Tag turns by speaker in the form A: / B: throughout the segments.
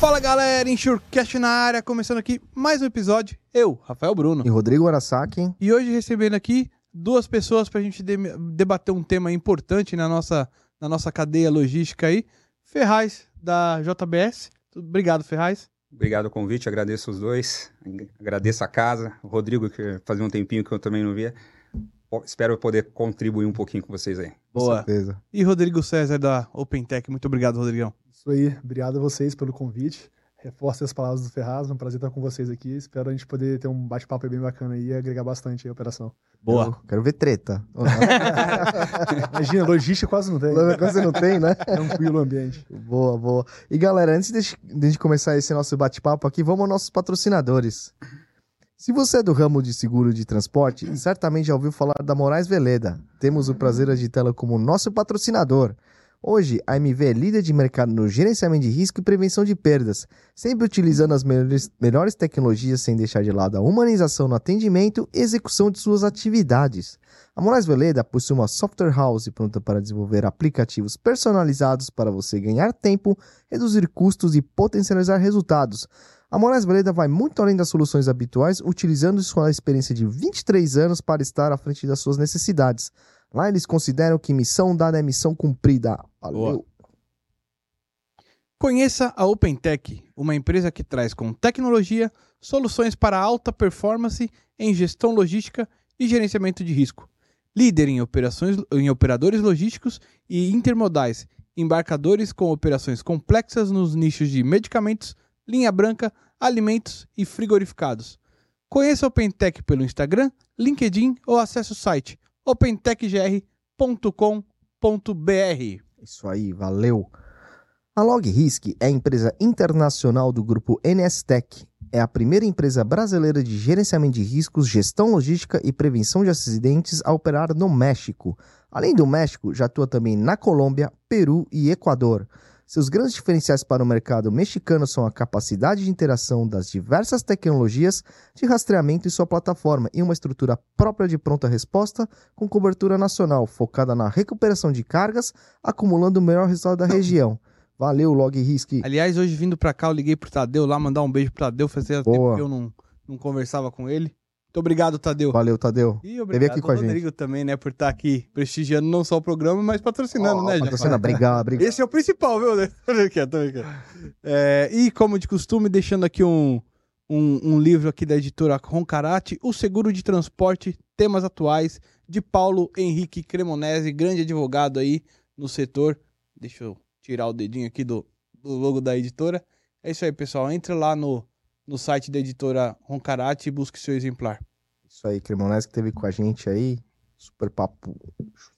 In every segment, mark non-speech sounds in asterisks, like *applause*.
A: Fala galera, Insurecast na área, começando aqui mais um episódio. Eu, Rafael Bruno.
B: E Rodrigo Arasaki.
A: E hoje recebendo aqui duas pessoas pra gente de- debater um tema importante na nossa, na nossa cadeia logística aí. Ferraz, da JBS. Obrigado, Ferraz.
C: Obrigado o convite, agradeço os dois, agradeço a casa, o Rodrigo, que fazia um tempinho que eu também não via. Espero poder contribuir um pouquinho com vocês aí.
B: Com
A: Boa.
B: certeza.
A: E Rodrigo César, da OpenTech. Muito obrigado, Rodrigão.
D: Isso aí, obrigado a vocês pelo convite. Reforço as palavras do Ferraz, é um prazer estar com vocês aqui. Espero a gente poder ter um bate-papo bem bacana aí e agregar bastante aí a operação.
B: Quero, quero ver treta. *laughs*
D: Imagina, logística quase não tem.
B: Você não tem, né?
D: Tranquilo o ambiente.
B: Boa, boa. E galera, antes de, de começar esse nosso bate-papo aqui, vamos aos nossos patrocinadores. Se você é do ramo de seguro de transporte, certamente já ouviu falar da Moraes Veleda. Temos o prazer de tê-la como nosso patrocinador. Hoje, a MV é líder de mercado no gerenciamento de risco e prevenção de perdas, sempre utilizando as melhores, melhores tecnologias sem deixar de lado a humanização no atendimento e execução de suas atividades. A Moraes Veleda possui uma software house pronta para desenvolver aplicativos personalizados para você ganhar tempo, reduzir custos e potencializar resultados. A Moraes Veleda vai muito além das soluções habituais, utilizando sua experiência de 23 anos para estar à frente das suas necessidades. Lá eles consideram que missão dada é missão cumprida. Valeu.
A: Boa. Conheça a OpenTech, uma empresa que traz com tecnologia soluções para alta performance em gestão logística e gerenciamento de risco. Líder em operações em operadores logísticos e intermodais, embarcadores com operações complexas nos nichos de medicamentos, linha branca, alimentos e frigorificados. Conheça a OpenTech pelo Instagram, LinkedIn ou acesse o site opentechgr.com.br.
B: Isso aí, valeu. A LogRisk é a empresa internacional do grupo NSTech. É a primeira empresa brasileira de gerenciamento de riscos, gestão logística e prevenção de acidentes a operar no México. Além do México, já atua também na Colômbia, Peru e Equador. Seus grandes diferenciais para o mercado mexicano são a capacidade de interação das diversas tecnologias de rastreamento em sua plataforma e uma estrutura própria de pronta resposta com cobertura nacional, focada na recuperação de cargas, acumulando o melhor resultado da região. Valeu, LogRisk.
A: Aliás, hoje vindo pra cá, eu liguei pro Tadeu lá, mandar um beijo pro Tadeu. Fazia tempo
B: Boa.
A: que eu não, não conversava com ele. Muito obrigado, Tadeu.
B: Valeu, Tadeu.
A: E obrigado
B: aqui
A: ao
B: com a gente.
A: Rodrigo também, né, por estar aqui prestigiando não só o programa, mas patrocinando,
B: Ó,
A: né,
B: patrocina, obrigado, *laughs* obrigado.
A: Esse é o principal, viu? *laughs* né? É, e, como de costume, deixando aqui um, um, um livro aqui da editora Roncarate, O Seguro de Transporte, Temas Atuais, de Paulo Henrique Cremonese, grande advogado aí no setor. Deixa eu tirar o dedinho aqui do, do logo da editora. É isso aí, pessoal. Entre lá no, no site da editora Roncarate e busque seu exemplar.
B: Isso aí, Cremonese que teve com a gente aí. Super papo,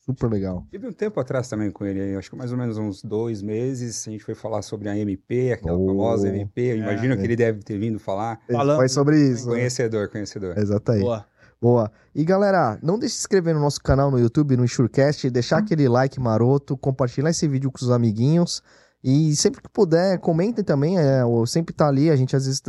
B: super legal.
C: Tive um tempo atrás também com ele, aí, acho que mais ou menos uns dois meses, a gente foi falar sobre a MP, aquela
B: Oh.
C: famosa MP, eu imagino
B: É.
C: que ele deve ter vindo falar.
A: Falando-
B: Foi sobre isso. né?
C: Conhecedor, conhecedor.
B: Exato aí.
A: Boa.
B: Boa. E galera, não deixe de se inscrever no nosso canal no YouTube, no Insurecast, deixar aquele like maroto, compartilhar esse vídeo com os amiguinhos. E sempre que puder, comentem também. É, eu sempre tá ali, a gente às vezes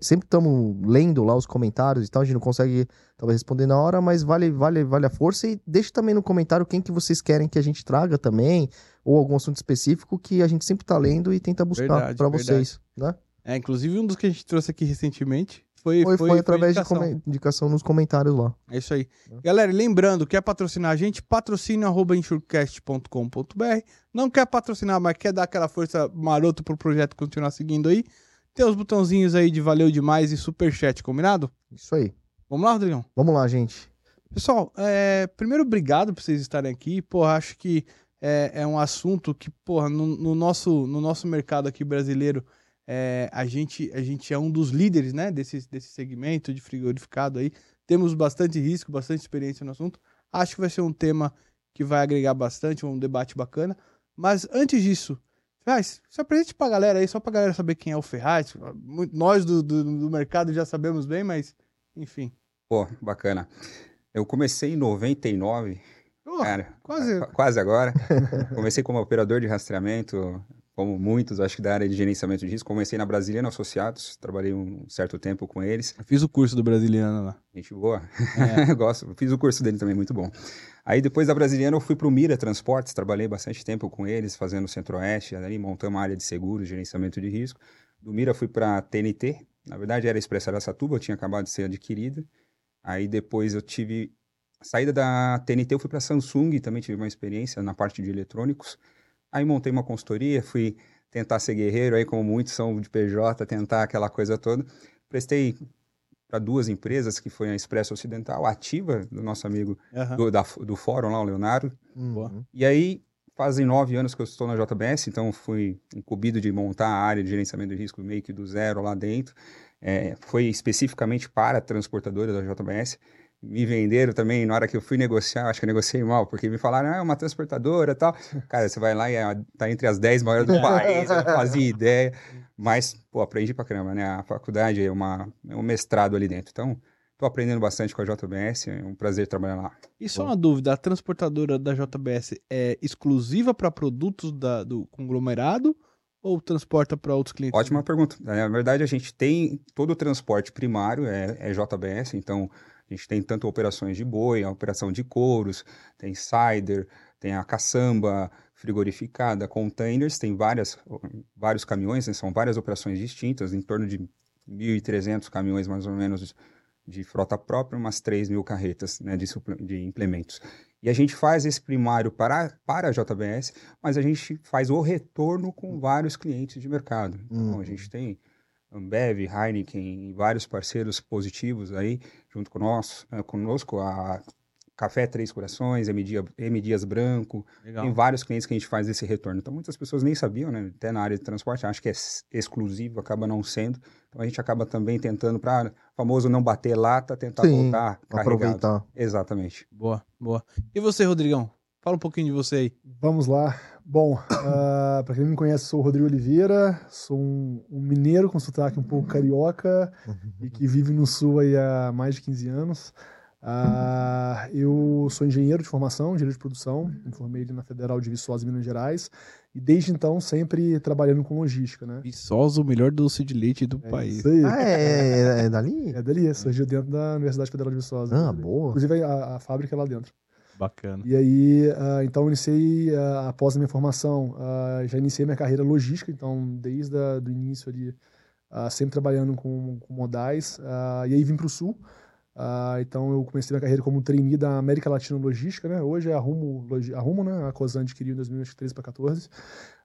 B: sempre estamos lendo lá os comentários e tal. A gente não consegue talvez responder na hora, mas vale, vale, vale a força. E deixe também no comentário quem que vocês querem que a gente traga também, ou algum assunto específico que a gente sempre tá lendo e tenta buscar para vocês. Né?
A: É, inclusive um dos que a gente trouxe aqui recentemente foi,
B: Foi, foi, através
A: indicação.
B: de come- indicação nos comentários lá.
A: É isso aí. Galera, e lembrando, quer patrocinar a gente? Insurecast.com.br. Não quer patrocinar, mas quer dar aquela força maroto pro projeto continuar seguindo aí? Tem os botãozinhos aí de valeu demais e superchat, combinado?
B: Isso aí.
A: Vamos lá, Rodrigão?
B: Vamos lá, gente.
A: Pessoal, é, primeiro, obrigado por vocês estarem aqui. Porra, acho que é, é um assunto que, porra, no, no nosso, no nosso mercado aqui brasileiro, é, a, gente, a gente é um dos líderes, né, desse, desse segmento de frigorificado aí. Temos bastante risco, bastante experiência no assunto. Acho que vai ser um tema que vai agregar bastante, um debate bacana. Mas antes disso, Ferraz, se apresente pra galera aí, só pra galera saber quem é o Ferraz. Nós do, do, do mercado já sabemos bem, mas, enfim.
C: Pô, bacana. Eu comecei em 99,
A: Pô,
C: cara,
A: quase-
C: qu- quase agora. comecei como operador de rastreamento, como muitos, acho que da área de gerenciamento de risco. Comecei na Brasiliano Associados, trabalhei um certo tempo com eles.
A: Eu fiz o curso do Brasiliano lá.
C: Gente boa, é. *laughs* gosto. Fiz o curso dele também, muito bom. Aí depois da Brasiliana eu fui para o Mira Transportes, trabalhei bastante tempo com eles, fazendo o Centro-Oeste, ali montamos uma área de seguros, gerenciamento de risco. Do Mira fui para a TNT, na verdade era Expressa Aracatuba, eu tinha acabado de ser adquirida. Aí depois eu tive a saída da TNT, eu fui para a Samsung, também tive uma experiência na parte de eletrônicos. Aí montei uma consultoria, fui tentar ser guerreiro, aí como muitos são de PJ, tentar aquela coisa toda. Prestei para duas empresas, que foi a Expresso Ocidental, ativa do nosso amigo uhum. do, da, do fórum lá, o Leonardo. Uhum. E aí, fazem nove anos que eu estou na JBS, então fui incumbido de montar a área de gerenciamento de risco meio que do zero lá dentro. É, foi especificamente para a transportadora da JBS. Me venderam também, na hora que eu fui negociar, acho que eu negociei mal, porque me falaram, ah, é uma transportadora e tal. Cara, você vai lá e é, tá entre as dez maiores do país, eu não fazia *laughs* ideia. Mas, pô, aprendi pra caramba, né? A faculdade é, uma, é um mestrado ali dentro. Então, tô aprendendo bastante com a JBS, é um prazer trabalhar lá.
A: E só uma dúvida, a transportadora da JBS é exclusiva para produtos da, do conglomerado ou transporta para outros clientes?
C: Ótima pergunta. Na verdade, a gente tem todo o transporte primário, é, é JBS, então a gente tem tanto operações de boi, a operação de couros, tem cider, tem a caçamba, frigorificada, containers, tem várias, vários caminhões, né? são várias operações distintas, em torno de 1.300 caminhões mais ou menos de frota própria, umas 3 mil carretas né, de, de implementos. E a gente faz esse primário para, para a JBS, mas a gente faz o retorno com vários clientes de mercado. Então, a gente tem Ambev, Heineken e vários parceiros positivos aí, junto com nós, eh, conosco, a Café Três Corações, M, Dia, M Dias Branco. Legal. Tem vários clientes que a gente faz esse retorno. Então, muitas pessoas nem sabiam, né? Até na área de transporte, acho que é exclusivo, acaba não sendo. Então, a gente acaba também tentando, para famoso não bater lata, tentar Sim, voltar carregado. Aproveitar. Exatamente.
A: Boa, boa. E você, Rodrigão? Fala um pouquinho de você aí.
D: Vamos lá. Bom, uh, para quem não me conhece, sou o Rodrigo Oliveira, sou um, um mineiro com sotaque um pouco carioca e que vive no Sul aí há mais de 15 anos. Ah, eu sou engenheiro de formação, engenheiro de produção, me formei na Federal de Viçosa, Minas Gerais, e desde então sempre trabalhando com logística, né?
A: Viçosa, o melhor doce de leite do
B: é
A: país.
B: Ah, é, é, é, dali?
D: É dali, surgiu dentro da Universidade Federal de Viçosa.
B: Ah, boa.
D: Inclusive a, a fábrica é lá dentro.
A: Bacana.
D: E aí, uh, então, iniciei, uh, após a minha formação, uh, já iniciei minha carreira logística, então, desde o início ali, sempre trabalhando com, com modais, e aí vim para o Sul, então eu comecei minha carreira como trainee da América Latina Logística, né? Hoje é a Rumo, a Rumo né? A Cosan adquiriu em 2013 para 2014.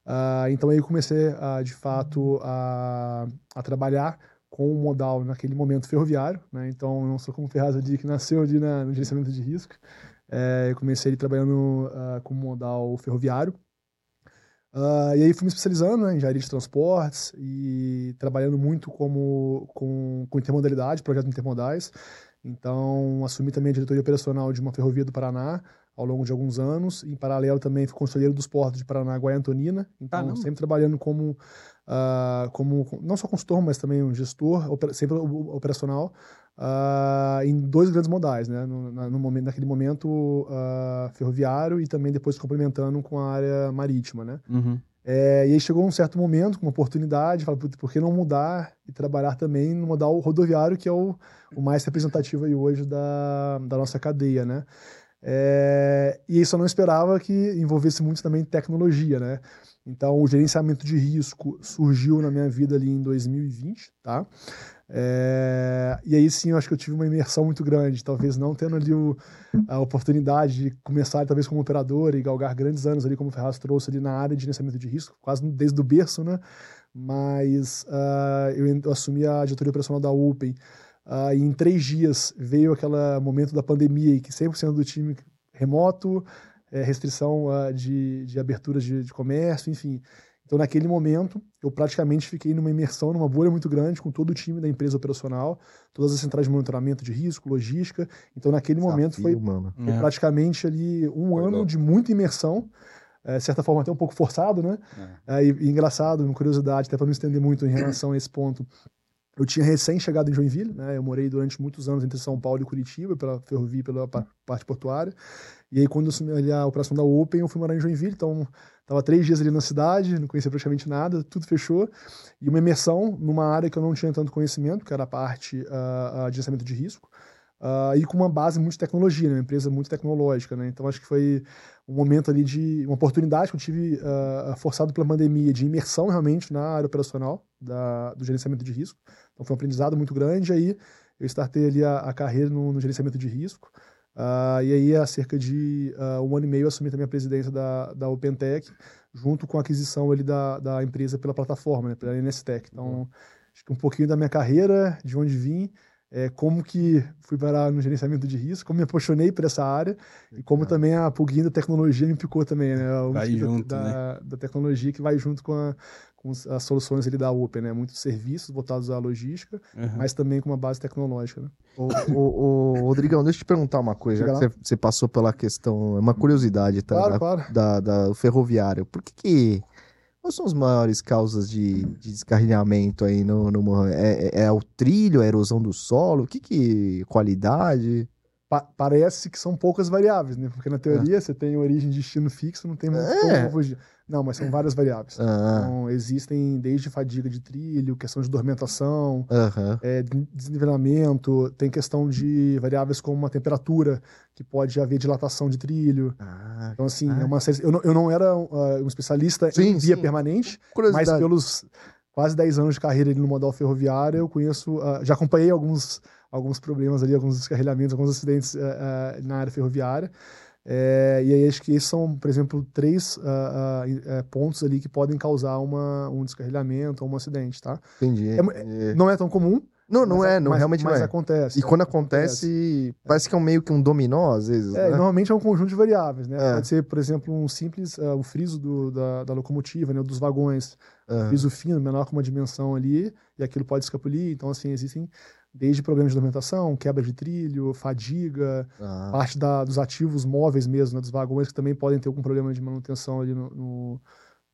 D: Uh, então aí eu comecei de fato a, a trabalhar com o modal naquele momento ferroviário, né? Então eu não sou como Ferraz ali que nasceu ali na, no gerenciamento de risco. É, eu comecei ali trabalhando uh, como modal ferroviário. Uh, e aí fui me especializando né, em engenharia de transportes e trabalhando muito como, com, com intermodalidade, projetos intermodais. Então, assumi também a diretoria operacional de uma ferrovia do Paraná ao longo de alguns anos. Em paralelo, também fui conselheiro dos portos de Paranaguá e Antonina. Então, sempre trabalhando como, uh, como, não só consultor, mas também um gestor, sempre operacional, uh, em dois grandes modais, né? No, no momento, naquele momento uh, ferroviário e também depois complementando com a área marítima, né? Uhum. É, e aí chegou um certo momento, com uma oportunidade, falei, por que não mudar e trabalhar também no modal rodoviário, que é o, o mais representativo aí hoje da, da nossa cadeia, né? É, e isso eu não esperava que envolvesse muito também tecnologia, né? Então, o gerenciamento de risco surgiu na minha vida ali em 2020, tá? É, e aí sim, eu acho que eu tive uma imersão muito grande, talvez não tendo ali o, a oportunidade de começar talvez como operador e galgar grandes anos ali, como o Ferraz trouxe ali na área de gerenciamento de risco, quase desde o berço, né? Mas uh, eu, assumi a diretoria operacional da Open uh, e em três dias veio aquele momento da pandemia e que 100% do time remoto, é, restrição uh, de, de aberturas de, de comércio, enfim. Então, naquele momento, eu praticamente fiquei numa imersão, numa bolha muito grande com todo o time da empresa operacional, todas as centrais de monitoramento de risco, logística. Então, naquele Desafio, momento, foi, foi é. praticamente ali um foi ano louco. de muita imersão, é, de certa forma até um pouco forçado, né? É. É, e, e, engraçado, uma curiosidade, até para não estender muito em relação a esse ponto. Eu tinha recém chegado em Joinville, né? Eu morei durante muitos anos entre São Paulo e Curitiba, pela ferrovia, pela parte portuária. E aí, quando eu assumi ali a operação da Open, eu fui morar em Joinville, então tava três dias ali na cidade, não conhecia praticamente nada, tudo fechou. E uma imersão numa área que eu não tinha tanto conhecimento, que era a parte uh, de gerenciamento de risco. Uh, e com uma base muito de tecnologia, né? uma empresa muito tecnológica, né? Então acho que foi um momento ali de uma oportunidade que eu tive uh, forçado pela pandemia de imersão realmente na área operacional da, do gerenciamento de risco. Então foi um aprendizado muito grande. Aí eu startei ali a, a carreira no, no, gerenciamento de risco. Uh, e aí há cerca de um ano e meio eu assumi também a presidência da, da OpenTech, junto com a aquisição ali da, da empresa pela plataforma, né? pela NSTech. Então acho que um pouquinho da minha carreira, de onde vim é, como que fui parar no gerenciamento de risco, como me apaixonei por essa área e como também a pulguinha da tecnologia me picou também, né? O
A: vai junto,
D: da,
A: né?
D: da, tecnologia que vai junto com, a, com as soluções ali da Open, né? Muitos serviços voltados à logística, uhum. mas também com uma base tecnológica, né?
B: O, o, o Rodrigão, deixa eu te perguntar uma coisa, já que você, você, passou pela questão, é uma curiosidade, tá?
D: Claro,
B: da,
D: claro.
B: Da, da ferroviário. Por que que Quais são as maiores causas de, de descarrilhamento aí no, no é, é, é, o trilho, a erosão do solo? O que que... qualidade?
D: Pa parece que são poucas variáveis, né? Porque na teoria é. você tem origem e destino fixo, não tem muito é. como fugir. Não, mas são várias variáveis.
B: Ah.
D: Então, existem desde fadiga de trilho, questão de dormentação,
B: uhum.
D: é, desnivelamento, tem questão de variáveis como uma temperatura, que pode haver dilatação de trilho.
B: Ah,
D: então, assim, ah. é uma série... eu, não, eu não era uh, um especialista
B: sim,
D: em via
B: sim.
D: permanente, mas pelos quase 10 anos de carreira no modal ferroviário, eu conheço, uh, já acompanhei alguns, alguns problemas ali, alguns descarrilhamentos, alguns acidentes uh, na área ferroviária. É, e aí acho que esses são, por exemplo, três uh, uh, uh, pontos ali que podem causar uma, um descarrilhamento ou um acidente, tá?
B: Entendi.
D: É, não é tão comum.
B: Não, não é, não,
D: mas,
B: realmente
D: mas
B: não é.
D: acontece.
B: E quando acontece, acontece, parece que é um meio que um dominó, às vezes.
D: É,
B: né?
D: normalmente é um conjunto de variáveis, né? É. Pode ser, por exemplo, um simples, o friso do, da, da, locomotiva, né, dos vagões. Uhum. Friso fino, menor que uma dimensão ali, e aquilo pode escapulir. Então, assim, existem desde problemas de dormentação, quebra de trilho, fadiga,
B: ah.
D: parte da, dos ativos móveis mesmo, né, dos vagões que também podem ter algum problema de manutenção ali no, no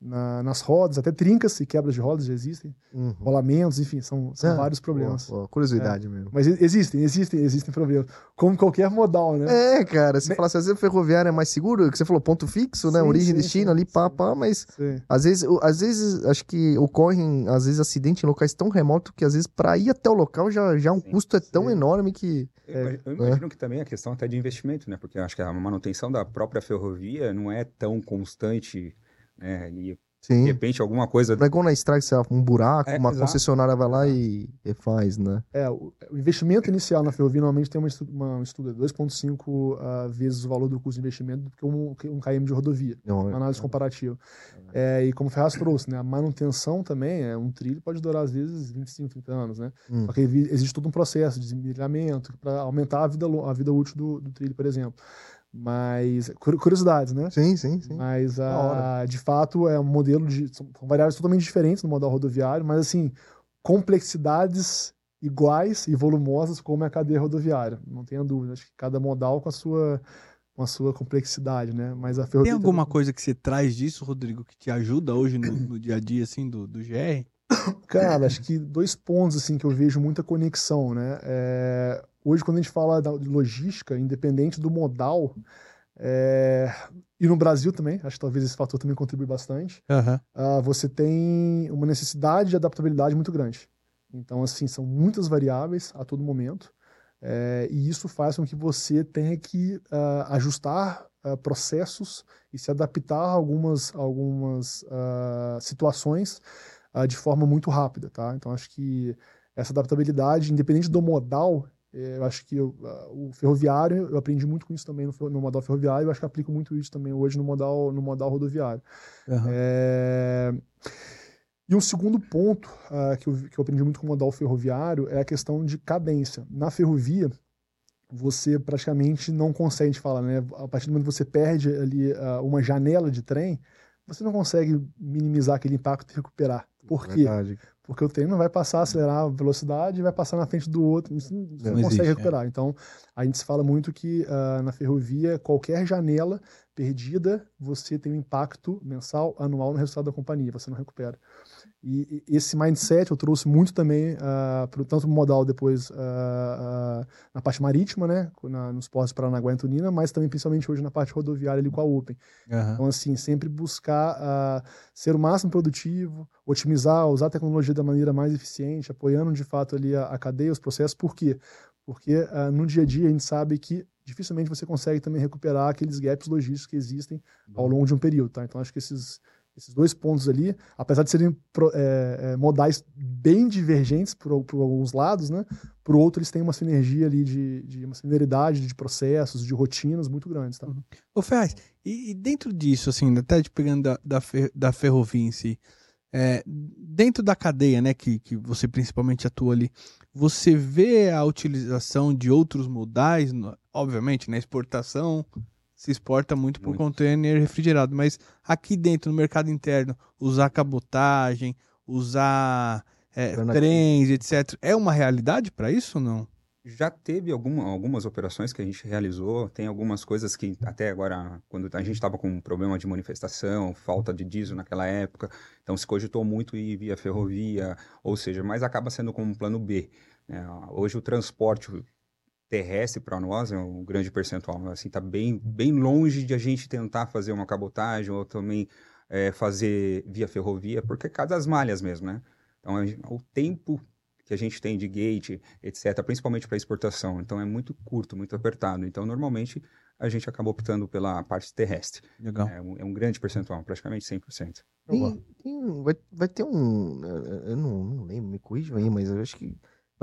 D: na, nas rodas, até trincas e quebras de rodas já existem,
B: uhum.
D: rolamentos, enfim, são, são ah, vários problemas.
B: Boa, boa. Curiosidade é. mesmo.
D: Mas existem, existem, existem problemas. Como qualquer modal, né?
B: É, cara, se falar assim, às vezes o ferroviário é mais seguro, que você falou ponto fixo, né? Sim, Origem e destino sim, ali, pá, pá, mas às vezes, às vezes acho que ocorrem, às vezes, acidentes em locais tão remotos que às vezes para ir até o local já, já um custo é tão enorme que.
C: Eu, eu imagino é. que também a questão até de investimento, né? Porque acho que a manutenção da própria ferrovia não é tão constante, né? E
B: Sim.
C: De repente, alguma coisa.
B: Não é igual na estrada que você um buraco, é, uma exato. concessionária vai lá e, e, faz, né?
D: É, o, investimento inicial na ferrovia normalmente tem uma, uma, um estudo de 2,5 uh, vezes o valor do custo de investimento do que um, um KM de rodovia. Não, uma análise é. comparativa. É, e como o Ferraz trouxe, né? A manutenção também, é, um trilho pode durar às vezes 25, 30 anos, né?
B: Hum.
D: Só que existe todo um processo de desmilhamento para aumentar a vida, a vida útil do, do trilho, por exemplo. Mas. Curiosidades, né?
B: Sim, sim, sim.
D: Mas, a, de fato, é um modelo de. São variáveis totalmente diferentes no modal rodoviário, mas, assim, complexidades iguais e volumosas como é a cadeia rodoviária. Não tenha dúvida. Acho que cada modal com a sua com a sua complexidade, né? Mas a ferrovia
A: Tem alguma também... coisa que você traz disso, Rodrigo, que te ajuda hoje no, no dia a dia, assim, do, do GR?
D: Cara, acho que dois pontos, assim, que eu vejo muita conexão, né? É, Hoje, quando a gente fala de logística, independente do modal, é... e no Brasil também, acho que talvez esse fator também contribui bastante,
A: uhum.
D: uh, você tem uma necessidade de adaptabilidade muito grande. Então, assim, são muitas variáveis a todo momento, é, e isso faz com que você tenha que uh, ajustar uh, processos e se adaptar a algumas, algumas situações de forma muito rápida, tá? Então, acho que essa adaptabilidade, independente do modal, eu acho que eu, o ferroviário, eu aprendi muito com isso também no, no modal ferroviário, eu acho que aplico muito isso também hoje no modal, no modal rodoviário.
B: Uhum.
D: É... E um segundo ponto uh, que, eu, que eu aprendi muito com o modal ferroviário é a questão de cadência. Na ferrovia, você praticamente não consegue, a gente fala, né? A partir do momento que você perde ali uh, uma janela de trem, você não consegue minimizar aquele impacto e recuperar. Por quê?
B: Verdade.
D: Porque o trem não vai passar, acelerar a velocidade e vai passar na frente do outro. Você não, não consegue existe, recuperar. É. Então, a gente fala muito que uh, na ferrovia, qualquer janela perdida, você tem um impacto mensal, anual no resultado da companhia. Você não recupera. E, e esse mindset eu trouxe muito também, uh, pro, tanto no modal depois uh, uh, na parte marítima, né, na, nos portos Paranaguá e Antonina, mas também principalmente hoje na parte rodoviária ali com a Open. Uhum. Então, assim, sempre buscar ser o máximo produtivo, otimizar, usar a tecnologia da maneira mais eficiente, apoiando de fato ali a, a cadeia, os processos. Por quê? Porque no dia a dia a gente sabe que dificilmente você consegue também recuperar aqueles gaps logísticos que existem ao longo de um período, tá? Então, acho que esses esses dois pontos ali, apesar de serem é, é, modais bem divergentes por, por, alguns lados, né? Por outro, eles têm uma sinergia ali de, de uma similaridade de processos, de rotinas muito grandes, tá? Uhum.
A: Ô Ferraz, e, e, dentro disso, assim, até te pegando da, da, fer, da ferrovia em si, é, dentro da cadeia, né, que, que você principalmente atua ali, você vê a utilização de outros modais, obviamente, na exportação, se exporta muito por container refrigerado, mas aqui dentro, no mercado interno, usar cabotagem, usar é, trens, etc., é uma realidade para isso ou não?
C: Já teve alguma, algumas operações que a gente realizou, tem algumas coisas que até agora, quando a gente estava com um problema de manifestação, falta de diesel naquela época, então se cogitou muito ir via ferrovia, ou seja, mas acaba sendo como um plano B. Né? Hoje o transporte terrestre para nós é um grande percentual, assim, está bem, bem longe de a gente tentar fazer uma cabotagem ou também é, fazer via ferrovia, porque é cada as malhas mesmo, né? Então, o tempo que a gente tem de gate, etc., principalmente para exportação, então é muito curto, muito apertado. Então, normalmente, a gente acaba optando pela parte terrestre.
A: Legal.
C: É um, é um grande percentual, praticamente 100%.
B: Tem, tem, vai, vai ter um... Eu não, não lembro, me corrijam aí, mas eu acho que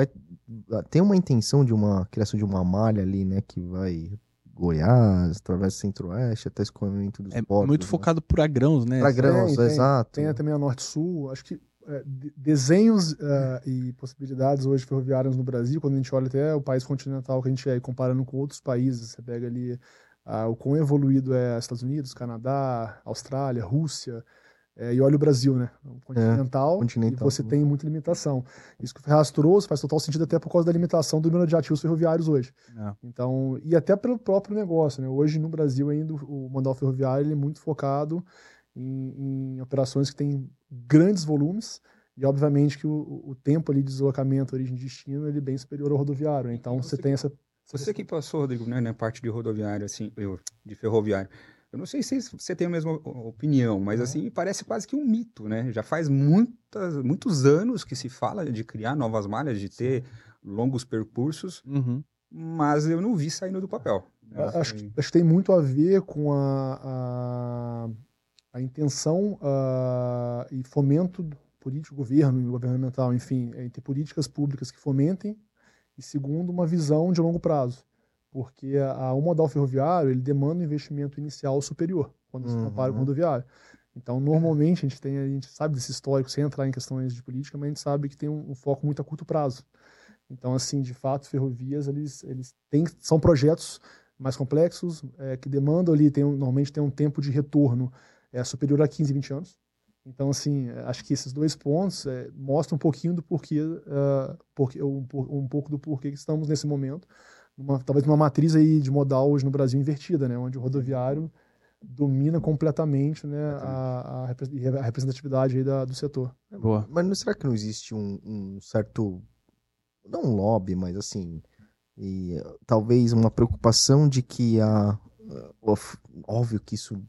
B: vai tem uma intenção de uma criação de uma malha ali, né, que vai Goiás, através do Centro-Oeste, até escoamento dos
A: é
B: portos.
A: muito né? focado por grãos, né?
B: Para grãos, tem, exato.
D: Tem, tem também a Norte-Sul, acho que é, desenhos uh, e possibilidades hoje ferroviárias no Brasil, quando a gente olha até o país continental que a gente é comparando com outros países, você pega ali uh, o quão evoluído é Estados Unidos, Canadá, Austrália, Rússia, é, e olha o Brasil, né? O continental, é, continental, e você tem muita limitação. Isso que o Ferraz trouxe faz total sentido até por causa da limitação do número de ativos ferroviários hoje. É. Então, e até pelo próprio negócio, né? Hoje no Brasil ainda o modal ferroviário ele é muito focado em, em operações que têm grandes volumes e obviamente que o, o, tempo ali de deslocamento, origem e destino, ele é bem superior ao rodoviário. Né? Então você, você tem essa...
C: Você que passou, Rodrigo, né, na parte de rodoviário, assim, de ferroviário, eu não sei se você tem a mesma opinião, mas assim, parece quase que um mito, né? Já faz muitas, muitos anos que se fala de criar novas malhas, de ter longos percursos, uhum. mas eu não vi saindo do papel.
D: Né? Acho, que, acho que tem muito a ver com a, a, a intenção uh, e fomento político, governo, governamental, enfim, é, ter políticas públicas que fomentem e segundo, uma visão de longo prazo porque a, o modal ferroviário ele demanda um investimento inicial superior quando uhum. se compara com o rodoviário. Então, normalmente, a gente tem, a gente sabe desse histórico, sem entrar em questões de política, mas a gente sabe que tem um, um foco muito a curto prazo. Então, assim, de fato, ferrovias, eles, eles têm, são projetos mais complexos, é, que demandam ali, tem, normalmente tem um tempo de retorno é, superior a 15, 20 anos. Então, assim, acho que esses dois pontos é, mostram um pouquinho do porquê, uh, um, um pouco do porquê que estamos nesse momento uma, talvez uma matriz aí de modal hoje no Brasil invertida, né? Onde o rodoviário domina completamente né, a, a representatividade aí da, do setor.
B: Boa. Mas não, será que não existe um, um certo, não um lobby, mas assim, e, talvez uma preocupação de que a, óbvio que isso,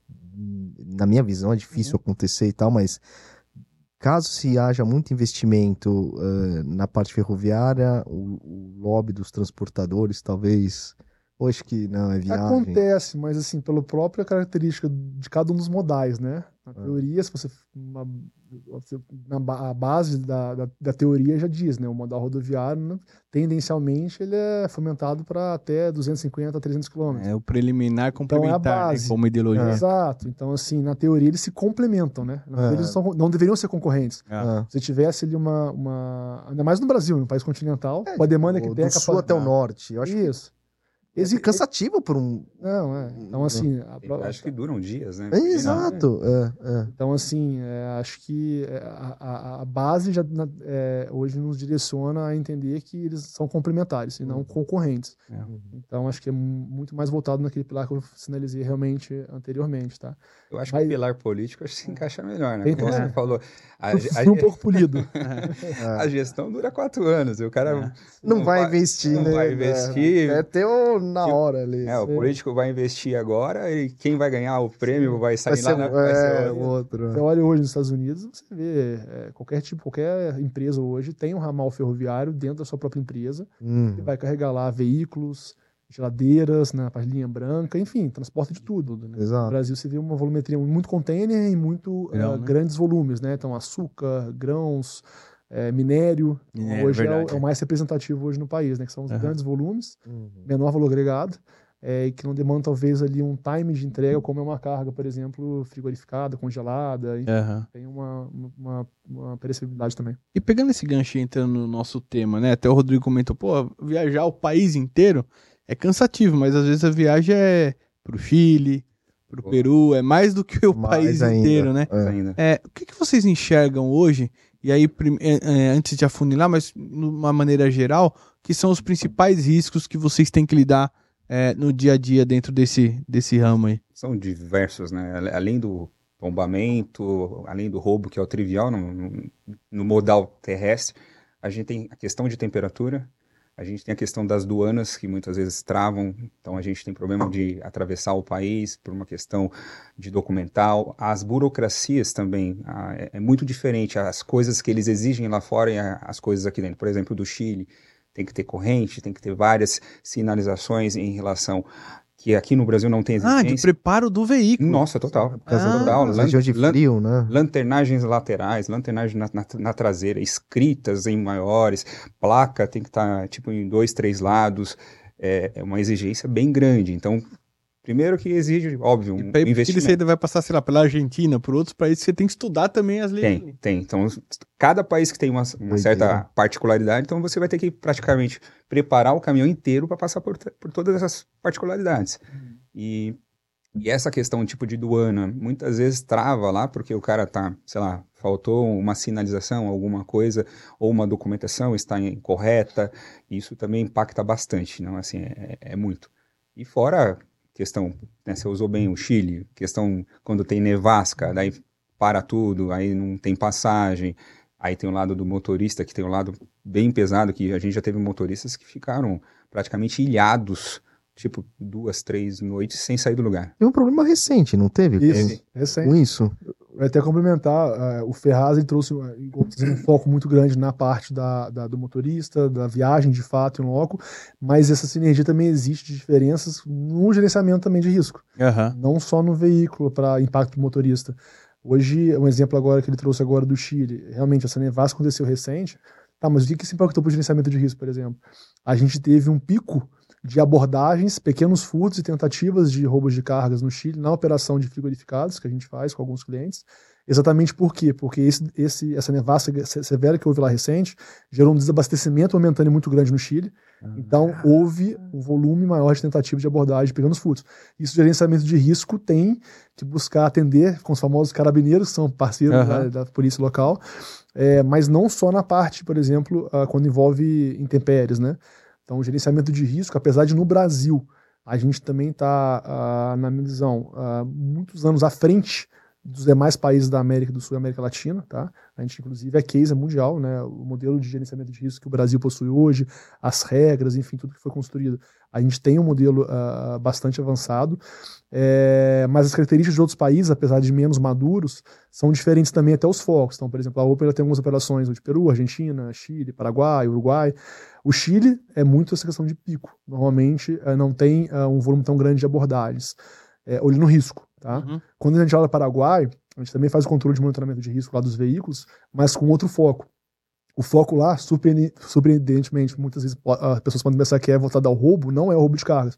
B: na minha visão, é difícil uhum. acontecer e tal, mas caso se haja muito investimento uh, na parte ferroviária, o, o, lobby dos transportadores talvez. Hoje que não é viagem.
D: Acontece, mas assim, pela própria característica de cada um dos modais, né? Na ah. teoria, se você. Uma, na, a base da, da, da, teoria já diz, né? O modal rodoviário, né? tendencialmente, ele é fomentado para até 250, 300 quilômetros.
A: É o preliminar complementar, então, é a né? base. Né? como ideologia. É.
D: Exato. Então, assim, na teoria eles se complementam, né? É. Eles não, não, deveriam ser concorrentes. É. Se tivesse ali uma, uma... Ainda mais no Brasil, no país continental, é, com a demanda que tem...
B: Do sul até o norte. Eu acho
D: Isso.
B: Eles cansativo por um.
D: Não, é. Então, assim.
C: Eu acho que duram dias, né?
B: É, exato. É, é.
D: Então, assim, é, acho que é, a, a, a base já é, hoje nos direciona a entender que eles são complementares e não uhum. concorrentes. É. Então, acho que é muito mais voltado naquele pilar que eu sinalizei realmente anteriormente, tá?
C: Eu acho Mas, que o pilar político acho que se encaixa melhor, né? Como você falou.
D: A, a, um pouco polido. *laughs*
C: a gestão dura quatro anos. O cara
B: não, não vai, investir,
C: não
B: né?
C: vai investir.
B: É, ter um na hora ali.
C: É, o político vai investir agora e quem vai ganhar o prêmio vai sair
B: vai
C: lá
B: ser, na, é, vai outro.
D: Você olha hoje nos Estados Unidos, você vê é, qualquer tipo, qualquer empresa hoje tem um ramal ferroviário dentro da sua própria empresa hum. que vai carregar lá veículos, geladeiras, na né, linha branca, enfim, transporta de tudo. Né? No Brasil você vê uma volumetria muito container e muito uh, né? grandes volumes, né? Então açúcar, grãos, é, minério, é, hoje é, o, é, o, mais representativo hoje no país, né? Que são os uhum. grandes volumes, uhum. menor valor agregado, é, e que não demanda talvez ali um time de entrega, como é uma carga, por exemplo, frigorificada, congelada, uhum. tem uma, uma, uma perecibilidade também.
A: E pegando esse gancho entrando no nosso tema, né? Até o Rodrigo comentou, pô, viajar o país inteiro é cansativo, mas às vezes a viagem é pro Chile, pro Peru, é mais do que o mais país ainda, inteiro, né? É. É, o que, que vocês enxergam hoje e aí, é, é, antes de afunilar, mas de uma maneira geral, que são os principais riscos que vocês têm que lidar é, no dia a dia dentro desse, desse ramo aí?
C: São diversos, né? Além do tombamento, além do roubo, que é o trivial no, no modal terrestre, a gente tem a questão de temperatura, a gente tem a questão das duanas, que muitas vezes travam, então a gente tem problema de atravessar o país por uma questão de documental. As burocracias também, é, é muito diferente as coisas que eles exigem lá fora e as coisas aqui dentro. Por exemplo, do Chile, tem que ter corrente, tem que ter várias sinalizações em relação que aqui no Brasil não tem
A: exigência. Ah, de preparo do veículo.
C: Nossa, total.
B: Ah, total. Lan de frio, né?
C: Lanternagens laterais, lanternagens na, na, na, traseira, escritas em maiores, placa tem que estar, tá, tipo, em dois, três lados. É, é uma exigência bem grande. Então, Primeiro que exige, óbvio, um e investimento.
A: você vai passar, sei lá, pela Argentina, por outros países, você tem que estudar também as leis.
C: Tem, tem. Então, cada país que tem uma, uma certa particularidade, então você vai ter que praticamente preparar o caminhão inteiro para passar por, por todas essas particularidades. Hum. E, e essa questão, tipo, de doana, muitas vezes trava lá, porque o cara tá, sei lá, faltou uma sinalização, alguma coisa, ou uma documentação está incorreta, isso também impacta bastante, não? Assim, é, é muito. E fora questão, né, você usou bem o Chile, questão quando tem nevasca, daí para tudo, aí não tem passagem, aí tem o lado do motorista, que tem um lado bem pesado, que a gente já teve motoristas que ficaram praticamente ilhados, tipo duas, três noites sem sair do lugar.
B: É um problema recente, não teve?
D: Isso, recente.
B: Com isso
D: até complementar, uh, o Ferraz ele trouxe um foco muito grande na parte da, da, do motorista, da viagem de fato em loco, mas essa sinergia também existe de diferenças no gerenciamento também de risco,
A: uhum.
D: não só no veículo para impacto do motorista. Hoje, um exemplo agora que ele trouxe agora do Chile, realmente essa nevasca aconteceu recente, tá, mas o que, que se impactou para o gerenciamento de risco, por exemplo? A gente teve um pico de abordagens, pequenos furtos e tentativas de roubos de cargas no Chile na operação de frigorificados que a gente faz com alguns clientes. Exatamente por quê? Porque esse, esse, essa nevasca severa que houve lá recente gerou um desabastecimento momentâneo muito grande no Chile. Então, houve um volume maior de tentativas de abordagem de pequenos furtos. Isso, gerenciamento de risco, tem que buscar atender com os famosos carabineiros, que são parceiros uhum. da, da, polícia local, é, mas não só na parte, por exemplo, uh, quando envolve intempéries, né? Então, o gerenciamento de risco, apesar de no Brasil a gente também está, ah, na minha visão, uh, muitos anos à frente dos demais países da América do Sul e América Latina, tá? A gente, inclusive, é case mundial, né? O modelo de gerenciamento de risco que o Brasil possui hoje, as regras, enfim, tudo que foi construído. A gente tem um modelo uh, bastante avançado, é, mas as características de outros países, apesar de menos maduros, são diferentes também até os focos. Então, por exemplo, a Opel tem algumas operações de Peru, Argentina, Chile, Paraguai, Uruguai. O Chile é muito essa questão de pico. Normalmente, uh, não tem uh, um volume tão grande de abordagens. É, no risco. Tá? Uhum. Quando a gente olha para o Paraguai, a gente também faz o controle de monitoramento de risco lá dos veículos, mas com outro foco. O foco lá, surpreendentemente, muitas vezes as pessoas podem pensar que é voltado ao roubo, não é o roubo de cargas.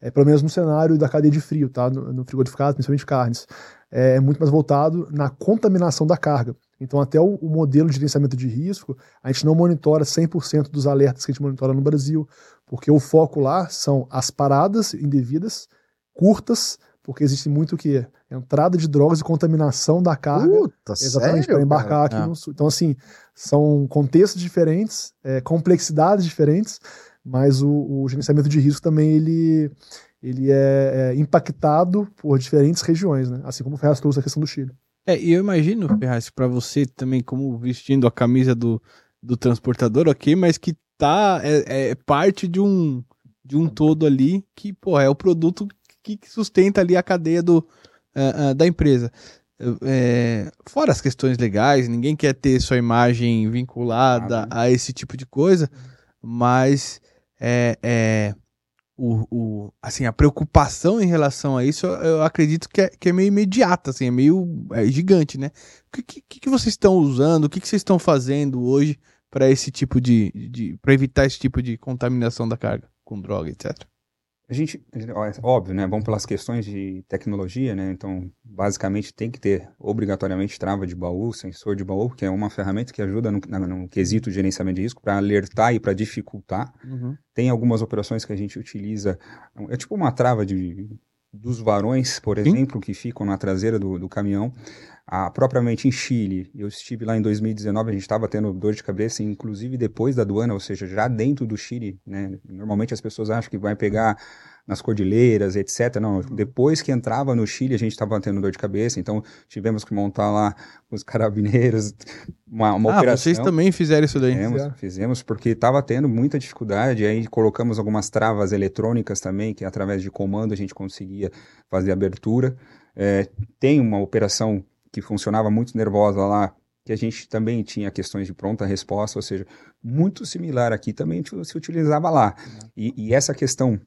D: é, pelo menos no cenário da cadeia de frio, tá? no, no frigorificado, principalmente carnes, é, é muito mais voltado na contaminação da carga. Então, até o, o, modelo de gerenciamento de risco, a gente não monitora 100% dos alertas que a gente monitora no Brasil, porque o foco lá são as paradas indevidas, curtas, porque existe muito o que? Entrada de drogas e contaminação da carga.
B: Puta,
D: exatamente, para embarcar cara? aqui no sul. Então, assim, são contextos diferentes, é, complexidades diferentes, mas o, o, gerenciamento de risco também ele, ele é, é impactado por diferentes regiões, né? assim como o Ferraz trouxe a questão do Chile.
A: É, e eu imagino, Ferraz, para você também, como vestindo a camisa do, do transportador, ok, mas que tá, é, é parte de um, de um todo ali que, pô, é o produto que sustenta ali a cadeia do, uh, uh, da empresa. É, fora as questões legais, ninguém quer ter sua imagem vinculada ah, a esse tipo de coisa, mas é, é o, o, assim, a preocupação em relação a isso, eu acredito que é, que é meio imediata, assim, é meio é gigante, né? O que, que, que vocês estão usando, o que, que vocês estão fazendo hoje para esse tipo de, de para evitar esse tipo de contaminação da carga com droga, etc.
C: A gente, óbvio, né? Vamos pelas questões de tecnologia, né? Então, basicamente tem que ter obrigatoriamente trava de baú, sensor de baú, que é uma ferramenta que ajuda no, no, no quesito de gerenciamento de risco para alertar e para dificultar. Uhum. Tem algumas operações que a gente utiliza, é tipo uma trava de dos varões, por exemplo, Sim. que ficam na traseira do, do caminhão. Ah, propriamente em Chile, eu estive lá em 2019, a gente estava tendo dor de cabeça, inclusive depois da aduana, ou seja, já dentro do Chile, né? Normalmente as pessoas acham que vai pegar nas cordilheiras, etc. Não, depois que entrava no Chile, a gente estava tendo dor de cabeça, então tivemos que montar lá os carabineiros, uma, uma
A: ah,
C: operação.
A: vocês também fizeram isso daí?
C: Fizemos, fizemos porque estava tendo muita dificuldade, aí colocamos algumas travas eletrônicas também, que através de comando a gente conseguia fazer abertura. É, tem uma operação que funcionava muito nervosa lá, que a gente também tinha questões de pronta resposta, ou seja, muito similar aqui também se utilizava lá. E, e, essa questão,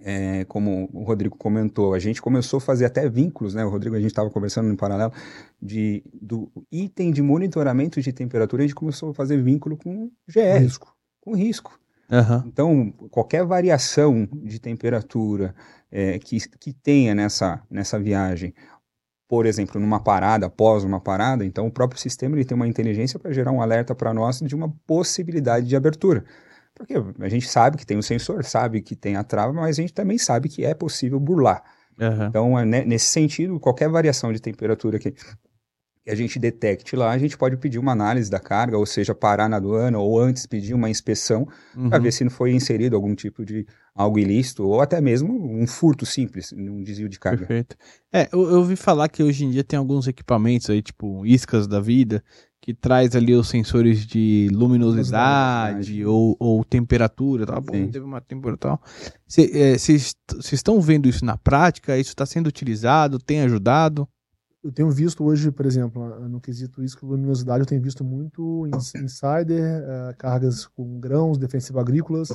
C: é, como o Rodrigo comentou, a gente começou a fazer até vínculos, né? O Rodrigo, a gente estava conversando em paralelo, de, do item de monitoramento de temperatura, a gente começou a fazer vínculo com GR. Risco. Com risco. Uhum. Então, qualquer variação de temperatura é, que, que tenha nessa, nessa viagem, por exemplo, numa parada, após uma parada, então o próprio sistema ele tem uma inteligência para gerar um alerta para nós de uma possibilidade de abertura. Porque a gente sabe que tem o sensor, sabe que tem a trava, mas a gente também sabe que é possível burlar. Uhum. Então, é, né, nesse sentido, qualquer variação de temperatura que que a gente detecte lá, a gente pode pedir uma análise da carga, ou seja, parar na aduana, ou antes pedir uma inspeção uhum. para ver se não foi inserido algum tipo de algo ilícito, ou até mesmo um furto simples, um desvio de carga.
A: Perfeito. É, eu, eu ouvi falar que hoje em dia tem alguns equipamentos aí, tipo iscas da vida, que traz ali os sensores de luminosidade ou, ou temperatura, tá bom, teve uma temperatura tal. Vocês é, estão vendo isso na prática? Isso está sendo utilizado? Tem ajudado?
D: eu tenho visto hoje, por exemplo, no quesito risco luminosidade, eu tenho visto muito insider, uh, cargas com grãos, defensivo agrícolas.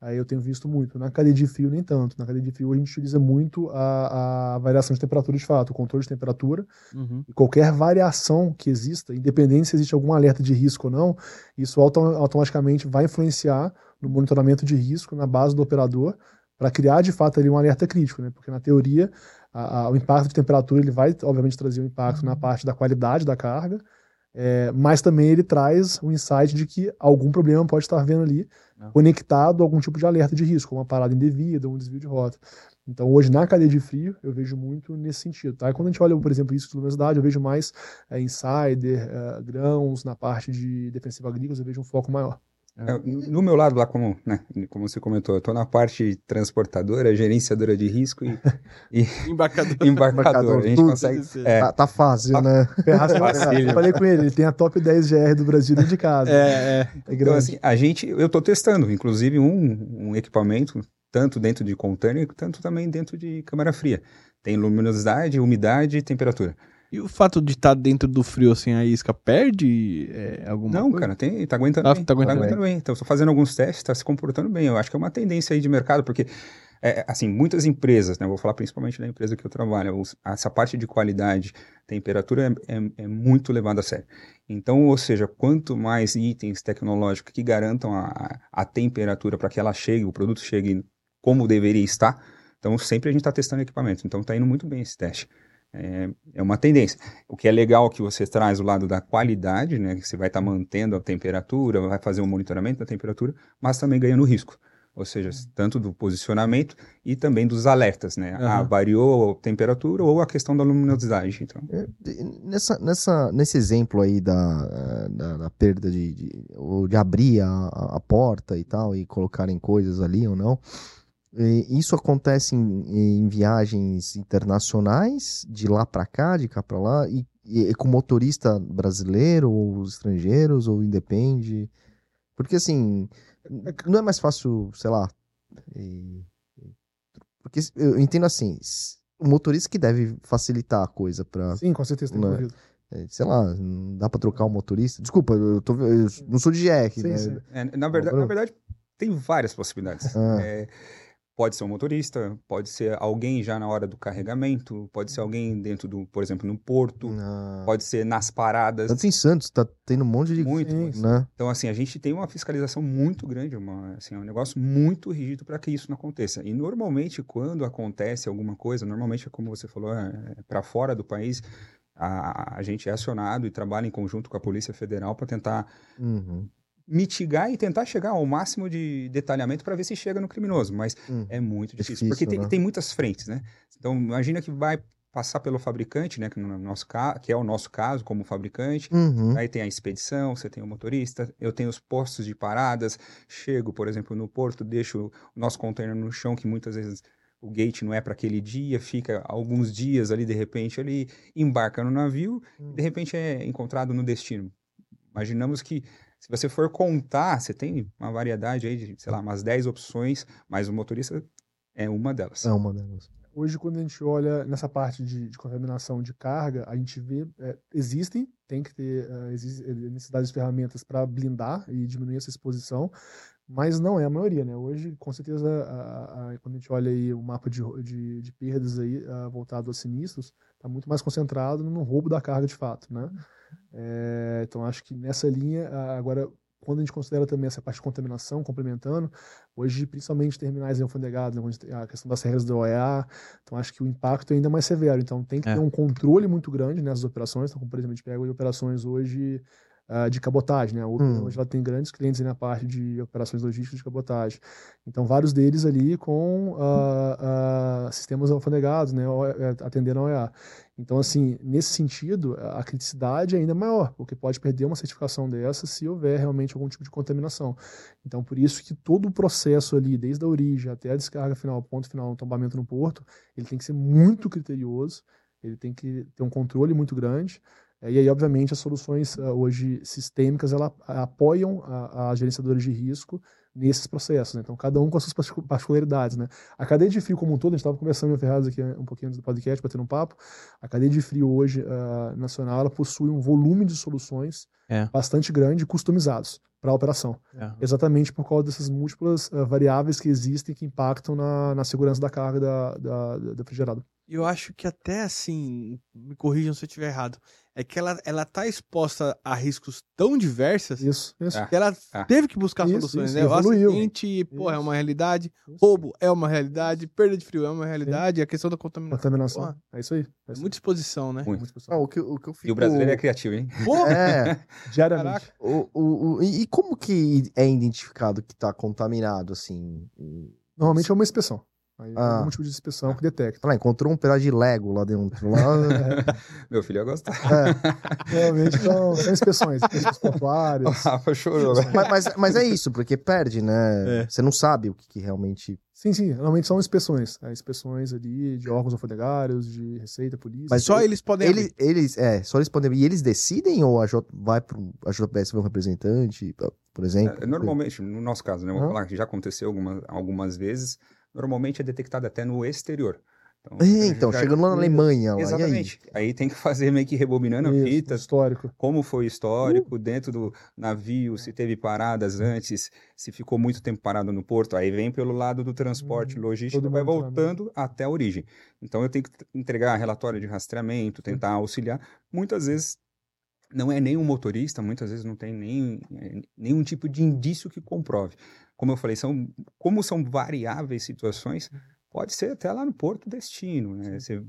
D: Aí eu tenho visto muito. Na cadeia de frio, nem tanto. Na cadeia de frio, a gente utiliza muito a, a variação de temperatura de fato, o controle de temperatura. Uhum. E qualquer variação que exista, independente se existe algum alerta de risco ou não, isso auto automaticamente vai influenciar no monitoramento de risco na base do operador para criar de fato ali um alerta crítico, né? Porque na teoria a, a, o impacto de temperatura ele vai, obviamente, trazer um impacto na parte da qualidade da carga, é, mas também ele traz um insight de que algum problema pode estar vendo ali, Não. conectado a algum tipo de alerta de risco, uma parada indevida, um desvio de rota. Então, hoje, na cadeia de frio, eu vejo muito nesse sentido. Tá? E quando a gente olha, por exemplo, isso de luminosidade, eu vejo mais é, insider, é, grãos, na parte de defensiva agrícola, eu vejo um foco maior.
C: É, no meu lado lá, como, né, como você comentou, eu estou na parte transportadora, gerenciadora de risco e, *laughs* e
A: embarcador.
C: embarcador. A gente consegue.
B: É, tá, tá, fácil, tá, né?
D: eu falei com ele, ele tem a top 10 GR do Brasil dentro de casa.
A: É, é.
C: é então, assim, a gente, eu estou testando, inclusive, um, um equipamento, tanto dentro de container, tanto também dentro de câmara fria. Tem luminosidade, umidade e temperatura.
A: E o fato de estar tá dentro do frio, assim, a isca perde é, alguma
C: Não,
A: coisa?
C: cara, tem, tá aguentando tá, bem. Tá aguentando, tá aguentando bem. bem. Então, estou fazendo alguns testes, está se comportando bem. Eu acho que é uma tendência aí de mercado, porque, é, assim, muitas empresas, né, vou falar principalmente da empresa que eu trabalho, essa parte de qualidade, temperatura é, é, é muito levada a sério. Então, ou seja, quanto mais itens tecnológicos que garantam a, a temperatura para que ela chegue, o produto chegue como deveria estar, Então, sempre a gente está testando equipamento. Então, está indo muito bem esse teste. É, é, uma tendência. O que é legal que você traz o lado da qualidade, né? Que você vai estar tá mantendo a temperatura, vai fazer um monitoramento da temperatura, mas também ganhando risco. Ou seja, tanto do posicionamento e também dos alertas, né? Uhum. Ah, variou a temperatura ou a questão da luminosidade. Então. É,
B: nessa, nessa, nesse exemplo aí da, da, da perda de, de, ou de abrir a, a porta e tal, e colocarem coisas ali ou não, isso acontece em, em, viagens internacionais, de lá para cá, de cá para lá, e, e, com motorista brasileiro ou estrangeiros, ou independe? Porque assim, não é mais fácil, sei lá. E... Porque eu entendo assim, o motorista que deve facilitar a coisa para.
D: Sim, com certeza tem né?
B: É, sei lá, não dá para trocar o um motorista. Desculpa, eu, tô, eu não sou de GR, sim, né?
C: Sim. É, na, verdade, na verdade, tem várias possibilidades. Ah. É, Pode ser um motorista, pode ser alguém já na hora do carregamento, pode ser alguém dentro do, por exemplo, no porto, ah. pode ser nas paradas.
B: Tanto em Santos, tá tendo um monte de...
C: Muito, né? Então, assim, a gente tem uma fiscalização muito grande, uma, assim, é um negócio muito rígido para que isso não aconteça. E, normalmente, quando acontece alguma coisa, normalmente, como você falou, é, é para fora do país, a, a, gente é acionado e trabalha em conjunto com a Polícia Federal para tentar uhum mitigar e tentar chegar ao máximo de detalhamento para ver se chega no criminoso, mas hum, é muito difícil, difícil porque tem, né? tem, muitas frentes, né? Então, imagina que vai passar pelo fabricante, né, que, no nosso que é o nosso caso como fabricante, uhum. aí tem a expedição, você tem o motorista, eu tenho os postos de paradas, chego, por exemplo, no porto, deixo o nosso container no chão, que muitas vezes o gate não é para aquele dia, fica alguns dias ali, de repente, ali embarca no navio, uhum. de repente é encontrado no destino. Imaginamos que se você for contar, você tem uma variedade aí de, sei lá, umas 10 opções, mas o motorista é uma delas.
B: É uma delas.
D: Hoje, quando a gente olha nessa parte de, de contaminação de carga, a gente vê, é, existem, tem que ter existe, é, necessidade de ferramentas para blindar e diminuir essa exposição, mas não é a maioria, né? Hoje, com certeza, a, a, quando a gente olha aí o mapa de, de, de perdas aí, uh, voltado a sinistros, está muito mais concentrado no roubo da carga de fato, né? É, então, acho que nessa linha, agora, quando a gente considera também essa parte de contaminação, complementando, hoje, principalmente terminais alfandegados, né, a questão das regras da OEA, então acho que o impacto é ainda mais severo. Então, tem que é. ter um controle muito grande nessas operações. Então, como, por exemplo, a gente pega operações hoje uh, de cabotagem, né? Hum. Hoje ela tem grandes clientes na parte de operações logísticas de cabotagem. Então, vários deles ali com uh, uh, sistemas alfandegados, né? É, atendendo a OEA. Então, assim, nesse sentido, a criticidade é ainda maior, porque pode perder uma certificação dessa se houver realmente algum tipo de contaminação. Então, por isso que todo o processo ali, desde a origem até a descarga final, ponto final, tombamento no porto, ele tem que ser muito criterioso, ele tem que ter um controle muito grande, e aí, obviamente, as soluções uh, hoje sistêmicas ela apoiam as gerenciadoras de risco nesses processos. Né? Então, cada um com as suas particularidades. Né? A cadeia de frio como um todo, a gente estava conversando em Ferraz aqui um pouquinho antes do podcast, batendo um papo, a cadeia de frio hoje uh, nacional ela possui um volume de soluções é. bastante grande customizados para a operação. É. Exatamente por causa dessas múltiplas uh, variáveis que existem que impactam na, na segurança da carga da, da, da refrigerado.
A: Eu acho que até assim, me corrijam se eu estiver errado, é que ela, ela tá exposta a riscos tão diversos
D: isso, isso.
A: que ela é. teve que buscar isso, soluções, isso, né? Evoluiu. O acidente, porra, é uma realidade, roubo é uma realidade, perda de frio é uma realidade, Sim. a questão da contaminação.
D: Contaminação. Porra, é isso aí. É
A: isso. Muita exposição, né?
C: Muito.
A: exposição.
B: Ah, o que, o que eu fico...
C: E o brasileiro é criativo, hein?
B: Porra. *laughs* É.
D: Diariamente.
B: O, o, o, e como que é identificado que tá contaminado, assim?
D: Normalmente é uma inspeção. Aí ah. algum tipo de inspeção que detecta.
B: Lá, encontrou um pedaço de Lego lá dentro. Lá... *laughs*
C: Meu filho ia gostar. É. *laughs*
D: Realmente são, são inspeções, inspeções pontuárias.
C: O *laughs* Rafa chorou, né?
B: Mas, mas, mas, é isso, porque perde, né? É. Você não sabe o que, que, realmente.
D: Sim, sim. Normalmente são inspeções. É, inspeções ali de órgãos alfandegários, de receita, polícia.
A: Mas só eles podem.
B: Eles, eles, é, só eles podem. E eles decidem ou a J vai para a JBS ver um representante, por exemplo?
C: É, normalmente, no nosso caso, né? Vou uhum. falar que já aconteceu algumas, algumas vezes normalmente é detectado até no exterior.
B: Então, é, então já... chegando lá na Alemanha. Lá,
C: Exatamente. Aí? aí? tem que *laughs* fazer meio que rebobinando Isso, a fita.
D: Histórico.
C: Como foi histórico, uh. dentro do navio, se teve paradas antes, se ficou muito tempo parado no porto. Aí vem pelo lado do transporte, hum, logístico, vai voltando até a origem. Então eu tenho que entregar relatório de rastreamento, tentar auxiliar. Muitas vezes não é nem um motorista, muitas vezes não tem nem, eh, nenhum tipo de indício que comprove como eu falei, são, como são variáveis situações, pode ser até lá no Porto Destino, né? Você,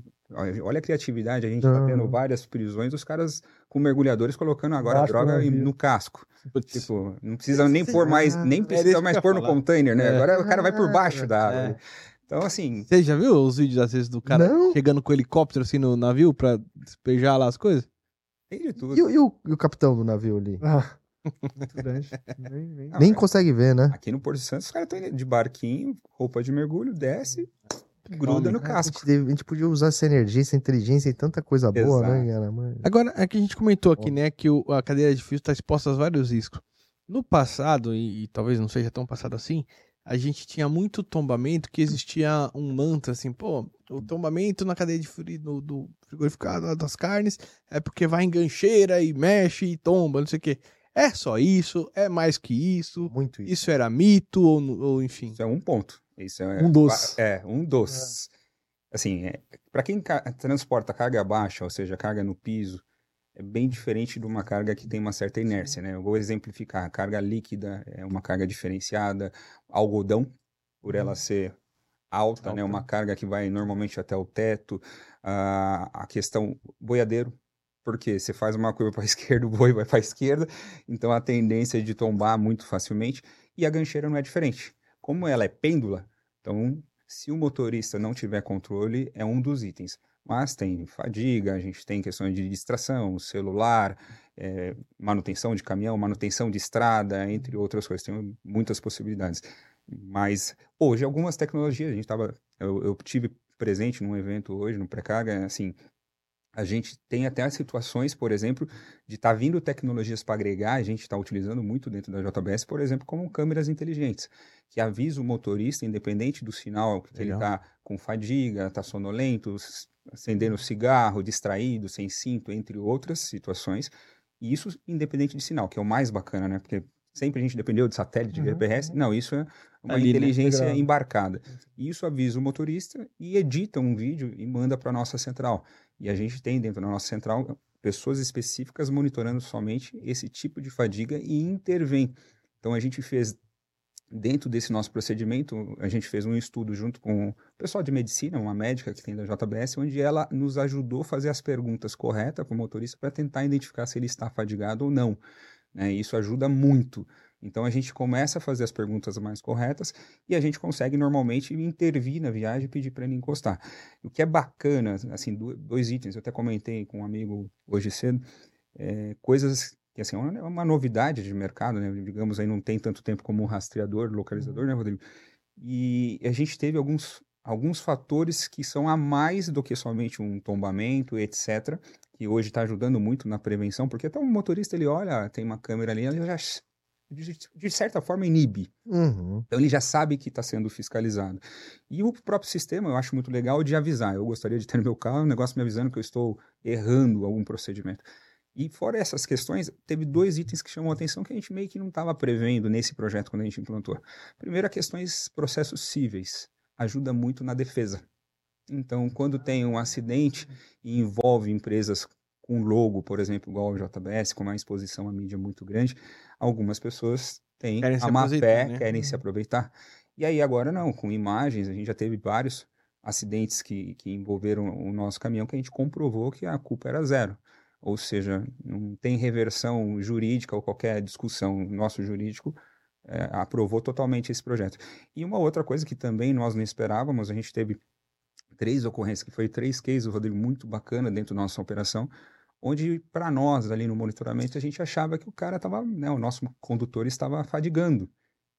C: olha a criatividade, a gente está tendo várias prisões, os caras com mergulhadores colocando agora a droga no casco. Tipo, não precisa nem pôr mais, nem precisa mais pôr no container, né? É. Agora o cara vai por baixo da água. É. Então, assim.
A: Você já viu os vídeos, às vezes, do cara não. chegando com o helicóptero assim no navio pra despejar lá as coisas?
B: Tem de tudo. E, e, o, e o capitão do navio ali? Ah. *laughs* Muito grande. nem, nem... nem consegue ver, né?
C: Aqui no Porto Santos, os caras estão de barquinho, roupa de mergulho, desce, gruda no casco.
B: A gente, a gente, podia usar essa energia, essa inteligência e tanta coisa boa, né, Exato. né,
A: cara? Agora, é que a gente comentou aqui, né, que o, a cadeira de fio está exposta a vários riscos. No passado, e, e, talvez não seja tão passado assim, a gente tinha muito tombamento que existia um manto assim, pô, o tombamento na cadeia de frio do, do frigorificado das carnes é porque vai em gancheira e mexe e tomba, não sei o quê. É só isso? É mais que isso?
B: Muito isso.
A: Isso era mito ou, ou enfim?
C: Isso é um ponto. Isso é
D: um dos.
C: É, um dos. É. Assim, é, para quem transporta carga baixa, ou seja, carga no piso, é bem diferente de uma carga que tem uma certa inércia, né? Eu vou exemplificar. A carga líquida é uma carga diferenciada. Algodão, por ela uhum. ser alta, alta. né? Uma carga que vai normalmente até o teto. Uh, a questão boiadeiro, porque você faz uma curva *laughs* para a esquerda, o boi vai para a esquerda, então a tendência é de tombar muito facilmente. E a gancheira não é diferente. Como ela é pêndula, então se o motorista não tiver controle, é um dos itens. Mas tem fadiga, a gente tem questões de distração, celular, é, manutenção de caminhão, manutenção de estrada, entre outras coisas. Tem muitas possibilidades. Mas hoje, algumas tecnologias, a gente estava. Eu, eu tive presente num evento hoje, no Precarga, assim, a gente tem até as situações, por exemplo, de estar tá vindo tecnologias para agregar, a gente está utilizando muito dentro da JBS, por exemplo, como câmeras inteligentes, que avisa o motorista, independente do sinal, que Legal. ele está com fadiga, está sonolento, acendendo cigarro, distraído, sem cinto, entre outras situações. E isso independente de sinal, que é o mais bacana, né? Porque sempre a gente dependeu de satélite, de uhum. GPS. Não, isso é uma Ali, né? inteligência né? embarcada. E isso avisa o motorista e edita um vídeo e manda para a nossa central. E a gente tem dentro da nossa central pessoas específicas monitorando somente esse tipo de fadiga e intervém. Então a gente fez dentro desse nosso procedimento, a gente fez um estudo junto com o pessoal de medicina, uma médica que tem da JBS, onde ela nos ajudou a fazer as perguntas corretas para o motorista para tentar identificar se ele está fadigado ou não. Né? Isso ajuda muito. Então a gente começa a fazer as perguntas mais corretas e a gente consegue normalmente intervir na viagem e pedir para ele encostar. O que é bacana, assim, dois itens, eu até comentei com um amigo hoje cedo, é, coisas que assim, é uma novidade de mercado, né? Digamos aí, não tem tanto tempo como um rastreador, localizador, né, Rodrigo? E a gente teve alguns, alguns fatores que são a mais do que somente um tombamento, etc., que hoje está ajudando muito na prevenção, porque até o motorista, ele olha, tem uma câmera ali, ele já, de, de certa forma, inibe. Uhum. Então, ele já sabe que está sendo fiscalizado. E o próprio sistema, eu acho muito legal de avisar. Eu gostaria de ter no meu carro um negócio me avisando que eu estou errando algum procedimento. E fora essas questões, teve dois itens que chamam a atenção que a gente meio que não estava prevendo nesse projeto quando a gente implantou. Primeiro, questões processos cíveis. Ajuda muito na defesa. Então, quando tem um acidente e envolve empresas com logo, por exemplo, igual o JBS, com uma exposição à mídia muito grande, algumas pessoas têm querem a má fé, né? querem se uhum. aproveitar. E aí agora não, com imagens, a gente já teve vários acidentes que, que envolveram o nosso caminhão que a gente comprovou que a culpa era zero ou seja, não tem reversão jurídica ou qualquer discussão. O nosso jurídico é, aprovou totalmente esse projeto. E uma outra coisa que também nós não esperávamos, a gente teve três ocorrências, que foi três cases, Rodrigo, muito bacana dentro da nossa operação, onde para nós ali no monitoramento a gente achava que o cara estava, né, o nosso condutor estava fadigando.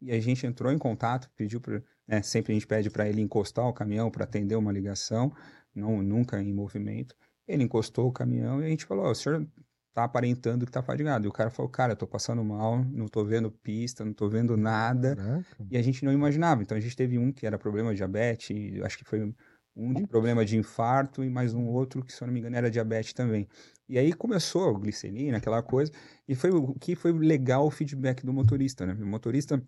C: E a gente entrou em contato, pediu para, né, sempre a gente pede para ele encostar o caminhão para atender uma ligação, não nunca em movimento. Ele encostou o caminhão e a gente falou: oh, o senhor tá aparentando que tá fadigado. E o cara falou: cara, eu tô passando mal, não tô vendo pista, não tô vendo nada. Caraca. E a gente não imaginava. Então a gente teve um que era problema de diabetes, acho que foi um de problema de infarto e mais um outro que, se eu não me engano, era diabetes também. E aí começou a glicerina, aquela coisa, e foi o que foi legal o feedback do motorista, né? O motorista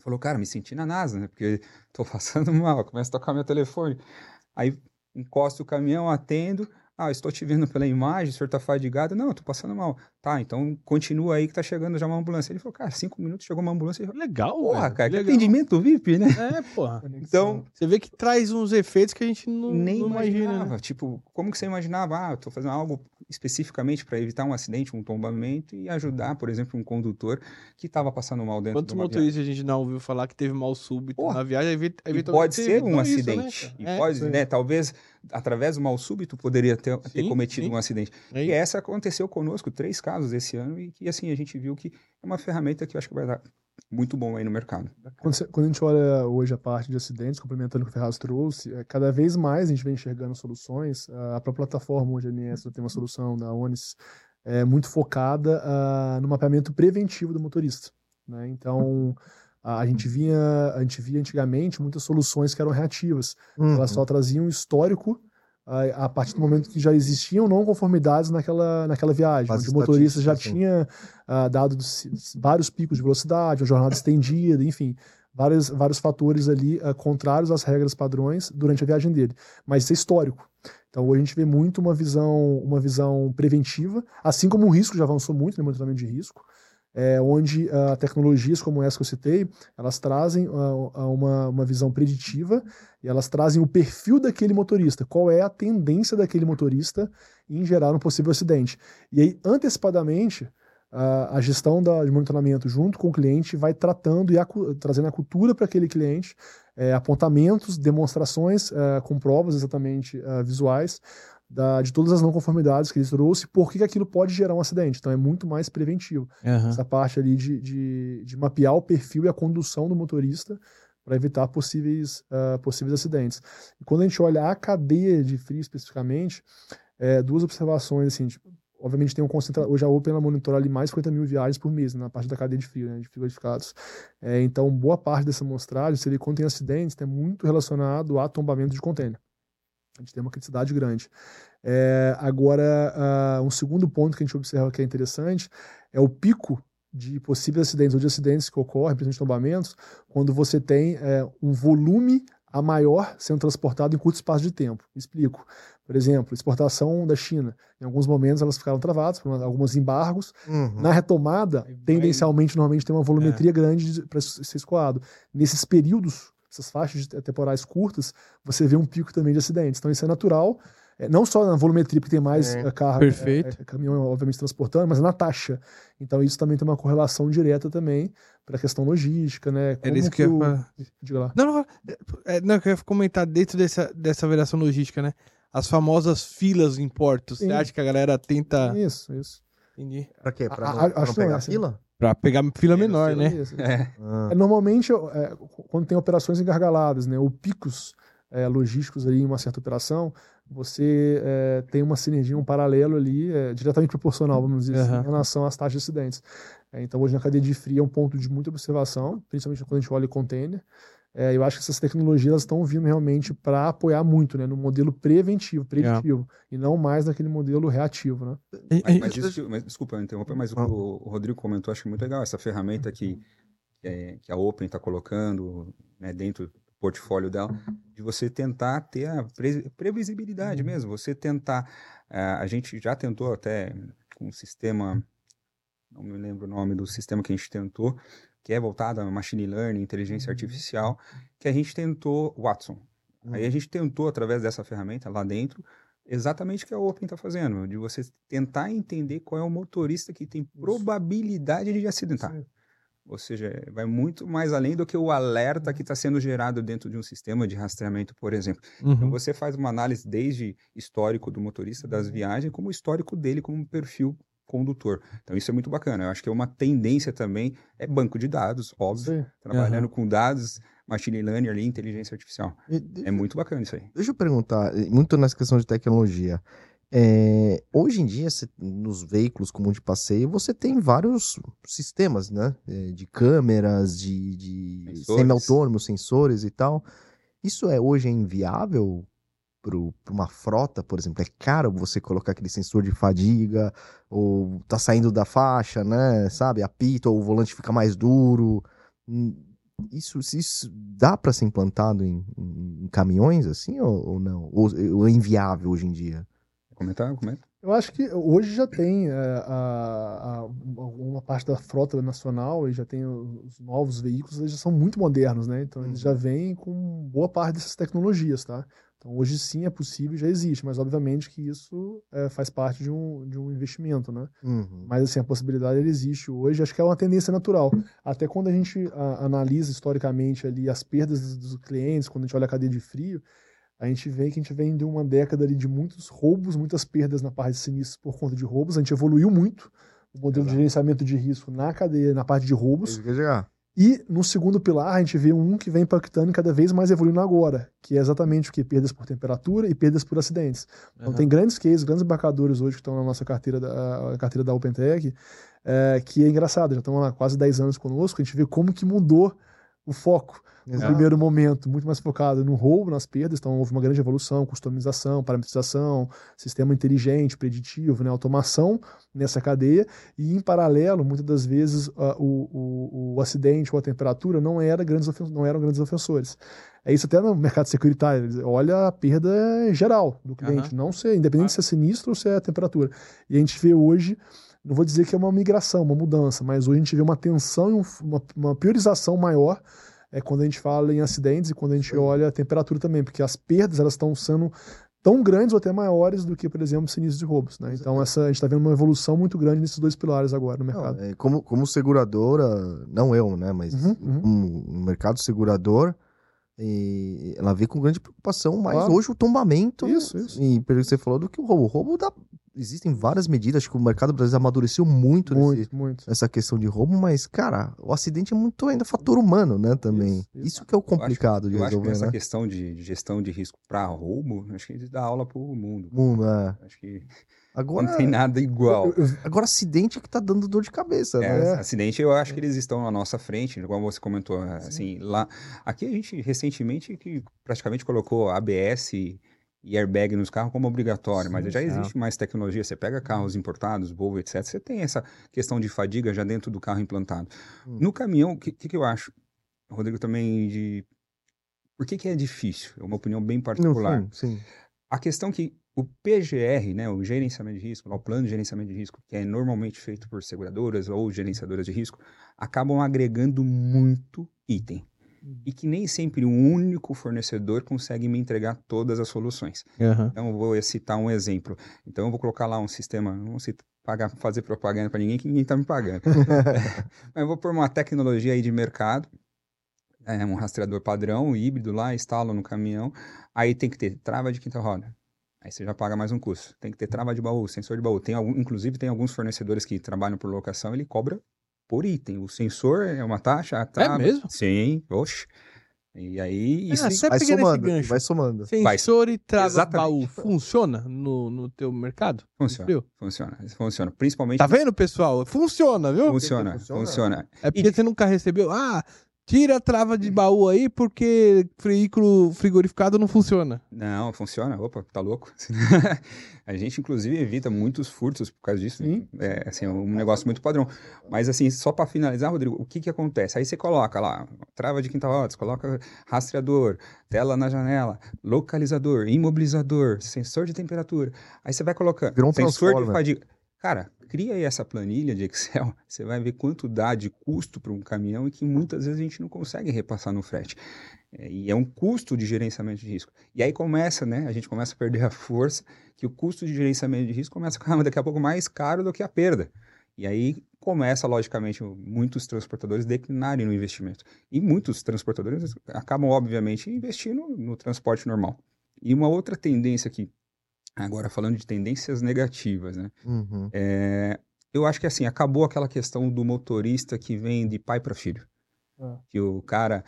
C: falou, cara, me senti na NASA, né? Porque tô *laughs* passando mal, começa a tocar meu telefone. Aí encosta o caminhão, atendo, ah, estou te vendo pela imagem, o senhor está fadigado. Não, estou passando mal. tá, então continua aí que tá chegando já uma ambulância. Ele falou, cara, cinco minutos chegou uma ambulância.
A: Legal,
C: Porra,
A: velho,
C: cara, que
A: legal.
C: atendimento VIP, né?
A: É, porra.
C: Então,
A: Você vê que traz uns efeitos que a gente não,
C: nem
A: não imagina,
C: imaginava.
A: né?
C: Tipo, como que você imaginava? Ah, tô fazendo algo especificamente para evitar um acidente, um tombamento e ajudar, por exemplo, um condutor que estava passando mal dentro
A: Quantos
C: de
A: motoristas a gente não ouviu falar que teve mal súbito
C: Porra.
A: na viagem? Evi-
C: E
A: evitou-
C: pode ser um
A: evitou isso, né,
C: acidente. e
A: É,
C: pode,
D: sim.
C: né? Talvez através do mal súbito poderia ter, ter
A: Sim,
C: cometido
A: sim.
C: um acidente.
A: é
C: E essa aconteceu conosco, três casos esse ano, e que assim a gente viu que é uma ferramenta que eu acho que vai dar muito bom aí no mercado.
D: Quando, você- quando a gente olha hoje a parte de acidentes, complementando o que o Ferraz trouxe, é, cada vez mais a gente vem enxergando soluções. A própria plataforma hoje, a ANS, tem uma solução da ONIS é, muito focada no mapeamento preventivo do motorista. né? Então, a, a gente via, a gente via antigamente muitas soluções que eram reativas.
B: Uhum.
D: Elas só traziam histórico a, a partir do momento que já existiam não conformidades naquela, naquela viagem,
B: Base
D: onde o motorista já
B: estatística,
D: tinha ah, dado vários picos de velocidade, uma jornada estendida, enfim, vários, vários fatores ali ah, contrários às regras padrões durante a viagem dele. Mas isso é histórico. Então hoje a gente vê muito uma visão, uma visão preventiva, assim como o risco já avançou muito no monitoramento de risco é, onde ah, tecnologias como essa que eu citei, elas trazem ah, uma, uma visão preditiva e elas trazem o perfil daquele motorista, qual é a tendência daquele motorista em gerar um possível acidente. E aí, antecipadamente, ah, a gestão da, de monitoramento junto com o cliente vai tratando e acu- trazendo a cultura para aquele cliente, eh, apontamentos, demonstrações eh, com provas exatamente ah, visuais, da- de todas as não conformidades que ele trouxe, por que aquilo pode gerar um acidente. Então é muito mais preventivo.
A: Aham.
D: Essa parte ali de, de, de mapear o perfil e a condução do motorista para evitar possíveis, ah, possíveis acidentes. E quando a gente olha a cadeia de frio especificamente, é, duas observações, assim, tipo, obviamente tem um concentra... hoje a Open ela monitora ali mais de 50 mil viagens por mês, né, na parte da cadeia de frio, né, de frigoríficados. É, então, boa parte dessa amostragem, se ele quando tem acidentes, é muito relacionado a tombamento de contêiner. A gente tem uma criticidade grande. É, agora, ah, um segundo ponto que a gente observa que é interessante é o pico de possíveis acidentes ou de acidentes que ocorrem, principalmente tombamentos, quando você tem é, um volume a maior sendo transportado em curto espaço de tempo. Explico. Por exemplo, exportação da China. Em alguns momentos elas ficaram travadas por alguns embargos.
B: Uhum.
D: Na retomada, tendencialmente, normalmente tem uma volumetria grande para ser escoado. Nesses períodos, essas faixas de- temporais curtas, você vê um pico também de acidentes. Então isso é natural. É, não só na volumetria, porque tem mais
B: É.
D: eh, carro,
A: Perfeito.
D: eh, caminhão, obviamente, transportando, mas na taxa. Então isso também tem uma correlação direta também para a questão logística, né?
A: Era isso que eu ia
D: o-
A: falar.
D: Diga lá.
A: Não, não, é, não, eu queria comentar dentro dessa, dessa variação logística, né? As famosas filas em portos. Você
D: Sim.
A: acha que a galera tenta.
D: Isso, isso.
A: Entendi.
B: Pra quê? Pra
D: A-
B: não,
D: a-
B: pra
D: acho
B: não
D: que não
B: pegar
D: é
B: fila?
A: Pra pegar fila
C: Menos
A: menor,
C: fila.
A: né?
D: Isso.
C: É.
B: Ah.
D: Normalmente, é, quando tem operações engargaladas, né, ou picos é, logísticos ali em uma certa operação, você é, tem uma sinergia, um paralelo ali, é, diretamente proporcional, vamos dizer assim,
A: Aham.
D: em relação às taxas de acidentes. É, então, hoje na cadeia de frio é um ponto de muita observação, principalmente quando a gente olha o container. É, eu acho que essas tecnologias estão vindo realmente para apoiar muito né, no modelo preventivo, preditivo, e não mais naquele modelo reativo. Né?
C: Mas, mas isso mas, desculpa eu interromper, mas o
B: Ah.
C: o Rodrigo comentou, acho muito legal, essa ferramenta que, é- que a Open está colocando né, dentro do portfólio dela, de você tentar ter a pre- previsibilidade mesmo, você tentar, ah, a gente já tentou até com um sistema, não me lembro o nome do sistema que a gente tentou, que é voltado a machine learning, inteligência artificial, que a gente tentou, Watson, Aí a gente tentou, através dessa ferramenta lá dentro, exatamente o que a Open está fazendo, de você tentar entender qual é o motorista que tem probabilidade de acidentar.
D: Sim.
C: Ou seja, vai muito mais além do que o alerta que está sendo gerado dentro de um sistema de rastreamento, por exemplo. Então
A: Uhum.
C: você faz uma análise desde histórico do motorista, das viagens, como histórico dele como perfil condutor. Então isso é muito bacana. Eu acho que é uma tendência também, é banco de dados, óbvio,
D: Sim.
C: trabalhando com dados, machine learning ali, inteligência artificial.
B: E
C: É muito bacana isso aí.
B: Deixa eu perguntar, eh, muito nessa questão de tecnologia. É, hoje em dia, nos veículos comum de passeio, você tem vários sistemas, né? É, de câmeras, de, de semi-autônomos, sensores e tal. Isso é hoje é inviável para uma frota, por exemplo? É caro você colocar aquele sensor de fadiga, ou tá saindo da faixa, né? Sabe? Apita, ou o volante fica mais duro. Hum, Isso, isso dá para ser implantado em, em- caminhões, assim, ou, ou não? Ou, ou é inviável hoje em dia?
C: Comentar? Comenta.
D: Eu acho que hoje já tem é, a, a, uma parte da frota nacional e já tem os novos veículos, eles já são muito modernos, né? Então eles já
B: Uhum.
D: vêm com boa parte dessas tecnologias, tá? Então hoje sim é possível, já existe, mas obviamente que isso é, faz parte de um, de um investimento, né?
B: Uhum.
D: Mas assim, a possibilidade ela existe hoje, acho que é uma tendência natural. Até quando a gente a, analisa historicamente ali as perdas dos, clientes, quando a gente olha a cadeia de frio, a gente vê que a gente vem de uma década ali de muitos roubos, muitas perdas na parte de sinistros por conta de roubos. A gente evoluiu muito o modelo de gerenciamento de risco na cadeia, na parte de roubos.
B: Isso que eu ia chegar.
D: E no segundo pilar, a gente vê um que vem impactando cada vez mais evoluindo agora, que é exatamente o que? Perdas por temperatura e perdas por acidentes. Então
A: Aham.
D: tem grandes cases, grandes embarcadores hoje que estão na nossa carteira da, carteira da OpenTech, é, que é engraçado, já estão lá quase 10 anos conosco, a gente vê como que mudou o foco. No
B: Exato.
D: primeiro momento, muito mais focado no roubo, nas perdas, então houve uma grande evolução, customização, parametrização, sistema inteligente, preditivo, né, automação nessa cadeia, e em paralelo, muitas das vezes, a- o, o, o acidente ou a temperatura não, era grandes não eram grandes ofensores. É isso até no mercado securitário, olha a perda geral do cliente, não ser, independente se é sinistro ou se é a temperatura. E a gente vê hoje, não vou dizer que é uma migração, uma mudança, mas hoje a gente vê uma tensão e um- uma, uma priorização maior é quando a gente fala em acidentes e quando a gente olha a temperatura também, porque as perdas elas estão sendo tão grandes ou até maiores do que, por exemplo, sinistros de roubos. Né? Então essa, a gente está vendo uma evolução muito grande nesses dois pilares agora no
B: Não,
D: mercado.
B: é, como, como seguradora, não eu, né? Mas
D: Uhum, uhum.
B: como um mercado segurador, e ela vê com grande preocupação, mas
D: Claro.
B: hoje o tombamento.
D: Isso, isso.
B: E pelo que você falou do que o roubo. O roubo dá. Existem várias medidas, acho que o mercado brasileiro amadureceu muito, nesse-
D: Muito, muito.
B: nessa questão de roubo, mas, cara, o acidente é muito ainda fator humano, né? Também.
D: Isso,
B: Isso,
D: isso.
B: que é o complicado de
C: Eu acho que
B: resolver,
C: essa
B: né?
C: questão de de gestão de risco para roubo, acho que eles dá aula pro mundo.
B: Mundo, é.
C: Acho que
B: Agora,
C: não tem nada igual.
B: Agora acidente que tá dando dor de cabeça,
C: É,
B: né?
C: acidente, eu acho que eles estão na nossa frente, igual você comentou, assim, lá, aqui a gente recentemente que praticamente colocou ABS e airbag nos carros como obrigatório, mas
D: Sim,
C: já
A: é.
C: existe mais tecnologia, você pega carros importados, Volvo, etc, você tem essa questão de fadiga já dentro do carro implantado.
B: Hum.
C: No caminhão, o que, que, eu acho, Rodrigo, também de... Por que que é difícil? É uma opinião bem particular.
B: fundo, sim.
C: A questão que o PGR, né, o gerenciamento de risco, lá, o plano de gerenciamento de risco, que é normalmente feito por seguradoras ou gerenciadoras de risco, acabam agregando muito item. E que nem sempre um único fornecedor consegue me entregar todas as soluções.
A: Aham.
C: Então, eu vou citar um exemplo. Então, eu vou colocar lá um sistema, não vou citar- pagar, fazer propaganda para ninguém, que ninguém está me pagando. *laughs* Mas eu vou pôr uma tecnologia aí de mercado, é, um rastreador padrão, híbrido lá, instalo no caminhão. Aí tem que ter trava de quinta roda. Aí você já paga mais um custo. Tem que ter trava de baú, sensor de baú. Tem algum, inclusive, tem alguns fornecedores que trabalham por locação, ele cobra por item. O sensor é uma taxa, a trava...
A: mesmo?
C: Sim, oxe. E aí, isso...
A: Ah, Até
B: Vai somando, vai somando.
A: Sensor e trava
C: Exatamente.
A: baú funciona no, no teu mercado?
C: funciona, funciona, funciona. Principalmente...
A: Tá vendo, pessoal? Funciona, viu?
C: Funciona,
B: Funciona.
C: funciona.
A: É porque você nunca recebeu. Ah, tira a trava de baú aí porque veículo frigorificado não funciona.
C: Não, funciona. Opa, tá louco? *laughs* a gente, inclusive, evita muitos furtos por causa disso.
D: Sim.
C: É, assim, é um negócio muito padrão. Mas, assim, só para finalizar, Rodrigo, o que que acontece? Aí você coloca lá, trava de quinta roda, você coloca rastreador, tela na janela, localizador, imobilizador, sensor de temperatura. Aí você vai colocando
B: Virou um
C: sensor de fadiga. Cara, cria aí essa planilha de Excel, *laughs* você vai ver quanto dá de custo para um caminhão e que muitas vezes a gente não consegue repassar no frete. É, e é um custo de gerenciamento de risco. E aí começa, né? A gente começa a perder a força, que o custo de gerenciamento de risco começa a ficar *laughs* daqui a pouco mais caro do que a perda. E aí começa, logicamente, muitos transportadores declinarem no investimento. E muitos transportadores acabam, obviamente, investindo no transporte normal. E uma outra tendência aqui, agora falando de tendências negativas, né?
B: Uhum.
C: É, eu acho que assim, acabou aquela questão do motorista que vem de pai para filho.
D: Ah.
C: Que o cara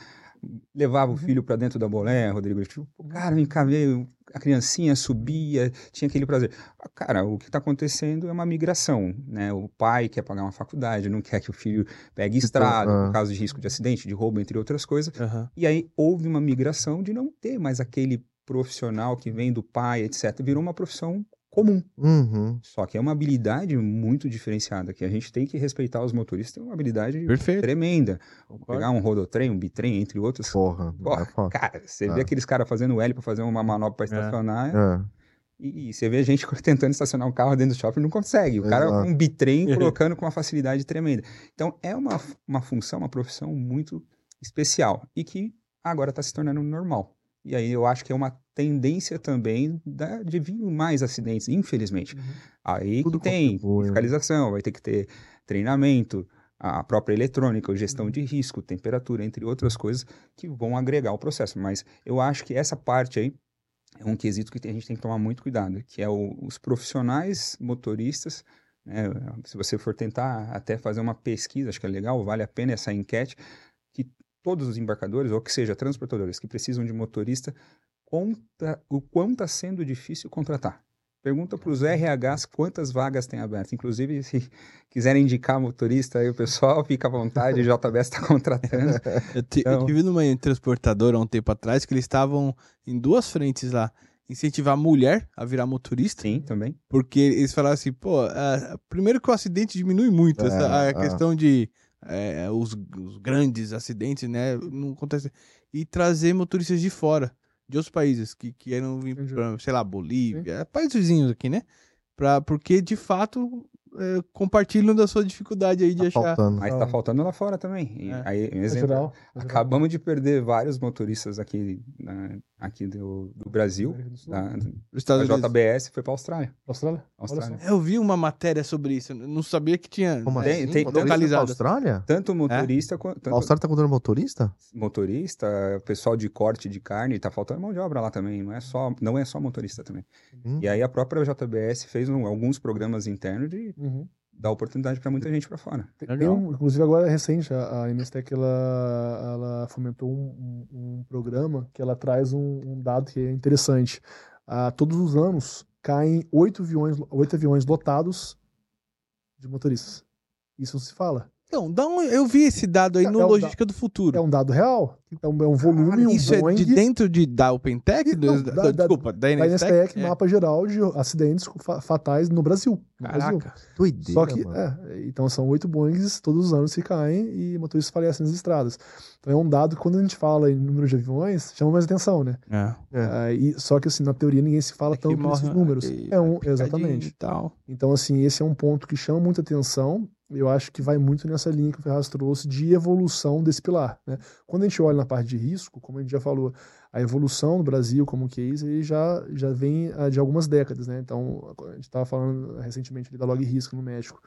C: levava o filho para dentro da bolé, Rodrigo. Tipo, o cara, vem cá ver, a criancinha subia, tinha aquele prazer. Ah, Cara, o que está acontecendo é uma migração, né? O pai quer pagar uma faculdade, não quer que o filho pegue estrada,
B: ah.
C: por causa de risco de acidente, de roubo, entre outras coisas.
A: Aham.
C: E aí houve uma migração de não ter mais aquele profissional que vem do pai, etc. Virou uma profissão comum.
B: Uhum.
C: Só que é uma habilidade muito diferenciada, que a gente tem que respeitar os motoristas, tem uma habilidade
A: Perfeito.
C: tremenda.
A: Concordo.
C: Pegar um rodotrem, um bitrem, entre outros.
B: Porra.
C: Porra,
B: é foda.
C: cara, você
B: Ah.
C: vê aqueles caras fazendo L para fazer uma manobra para estacionar.
B: É.
C: E, e você vê a gente *laughs* tentando estacionar um carro dentro do shopping não consegue. O cara
B: Exato.
C: com um bitrem *laughs* colocando com uma facilidade tremenda. Então é uma, uma função, uma profissão muito especial e que agora está se tornando normal. E aí eu acho que é uma tendência também da- de vir mais acidentes, infelizmente. Aí
B: Tudo
C: que tem
B: contribui, né?
C: fiscalização, vai ter que ter treinamento, a própria eletrônica, gestão de risco, temperatura, entre outras coisas que vão agregar o processo. Mas eu acho que essa parte aí é um quesito que a gente tem que tomar muito cuidado, que é o- os profissionais motoristas. né, se você for tentar até fazer uma pesquisa, acho que é legal, vale a pena essa enquete, que todos os embarcadores, ou que seja, transportadores que precisam de motorista, conta o quão está sendo difícil contratar. Pergunta para os RHs quantas vagas tem aberto. Inclusive, se quiserem indicar motorista aí, o pessoal fica à vontade, o JBS está contratando. *laughs*
A: Eu, eu
C: Então-
A: tive numa transportadora há um tempo atrás que eles estavam em duas frentes lá. Incentivar a mulher a virar motorista,
C: Sim, também.
A: porque eles falaram assim, pô, primeiro que o acidente diminui muito,
B: É,
A: essa, a
B: é.
A: questão de é, os, os grandes acidentes, né, não acontece. E trazer motoristas de fora, de outros países, que queiram vir sei lá, Bolívia, países vizinhos aqui, né, pra, porque de fato é, compartilham da sua dificuldade aí de
B: Tá
A: achar.
B: faltando.
C: Mas está faltando lá fora também. E
A: É.
C: aí, um
D: É
C: exemplo,
D: geral. é geral.
C: acabamos de perder vários motoristas aqui, na- aqui do, do Brasil. Da, a. JBS foi para a Austrália.
D: Austrália?
C: Austrália.
A: Eu vi uma matéria sobre isso, eu não sabia que tinha.
B: Como
A: né,
C: Tem-
B: assim?
C: tem-
B: Motorista
A: localizado.
B: pra Austrália?
C: Tanto motorista quanto.
B: A
C: tanto
B: Austrália tá contando motorista?
C: motorista, pessoal de corte de carne, tá faltando mão de obra lá também, não é só, não é só motorista também.
B: Hum.
C: E aí a própria JBS fez um- alguns programas internos de
D: Uhum.
C: dar oportunidade para muita gente para fora.
D: Um- inclusive agora é recente, a, a MSTEC ela, ela fomentou um, um- um programa que ela traz um, um dado que é interessante. Ah, todos os anos caem oito aviões, oito aviões lotados de motoristas. Isso não se fala.
A: Então, dá um- eu vi esse dado aí
D: É-
A: no
D: é um
A: Logística do Futuro.
D: É um dado real. É um, é um volume,
A: Caralho,
D: um
A: Isso
D: Boeing
A: é de dentro de, da OpenTech?
D: Não,
A: Do-
D: da-
A: da-
D: da-
A: desculpa, da
D: da
A: NSTEC? É.
D: mapa geral de acidentes fa- fatais no Brasil. No Brasil.
A: Caraca.
B: Doideira,
D: Só que,
B: mano.
D: é, então são oito Boeings todos os anos que caem e motoristas falecem nas estradas. Então é um dado que quando a gente fala em número de aviões, chama mais atenção, né?
A: É.
B: É.
D: E, só que assim, na teoria ninguém se fala tanto nesses números. É um, exatamente.
A: Tal.
D: Então, assim, esse é um ponto que chama muita atenção. Eu acho que vai muito nessa linha que o Ferraz trouxe de evolução desse pilar. Né? Quando a gente olha na parte de risco, como a gente já falou, a evolução no Brasil como case já, já vem ah, de algumas décadas. Né? Então, a gente estava falando recentemente da Log Risco no México.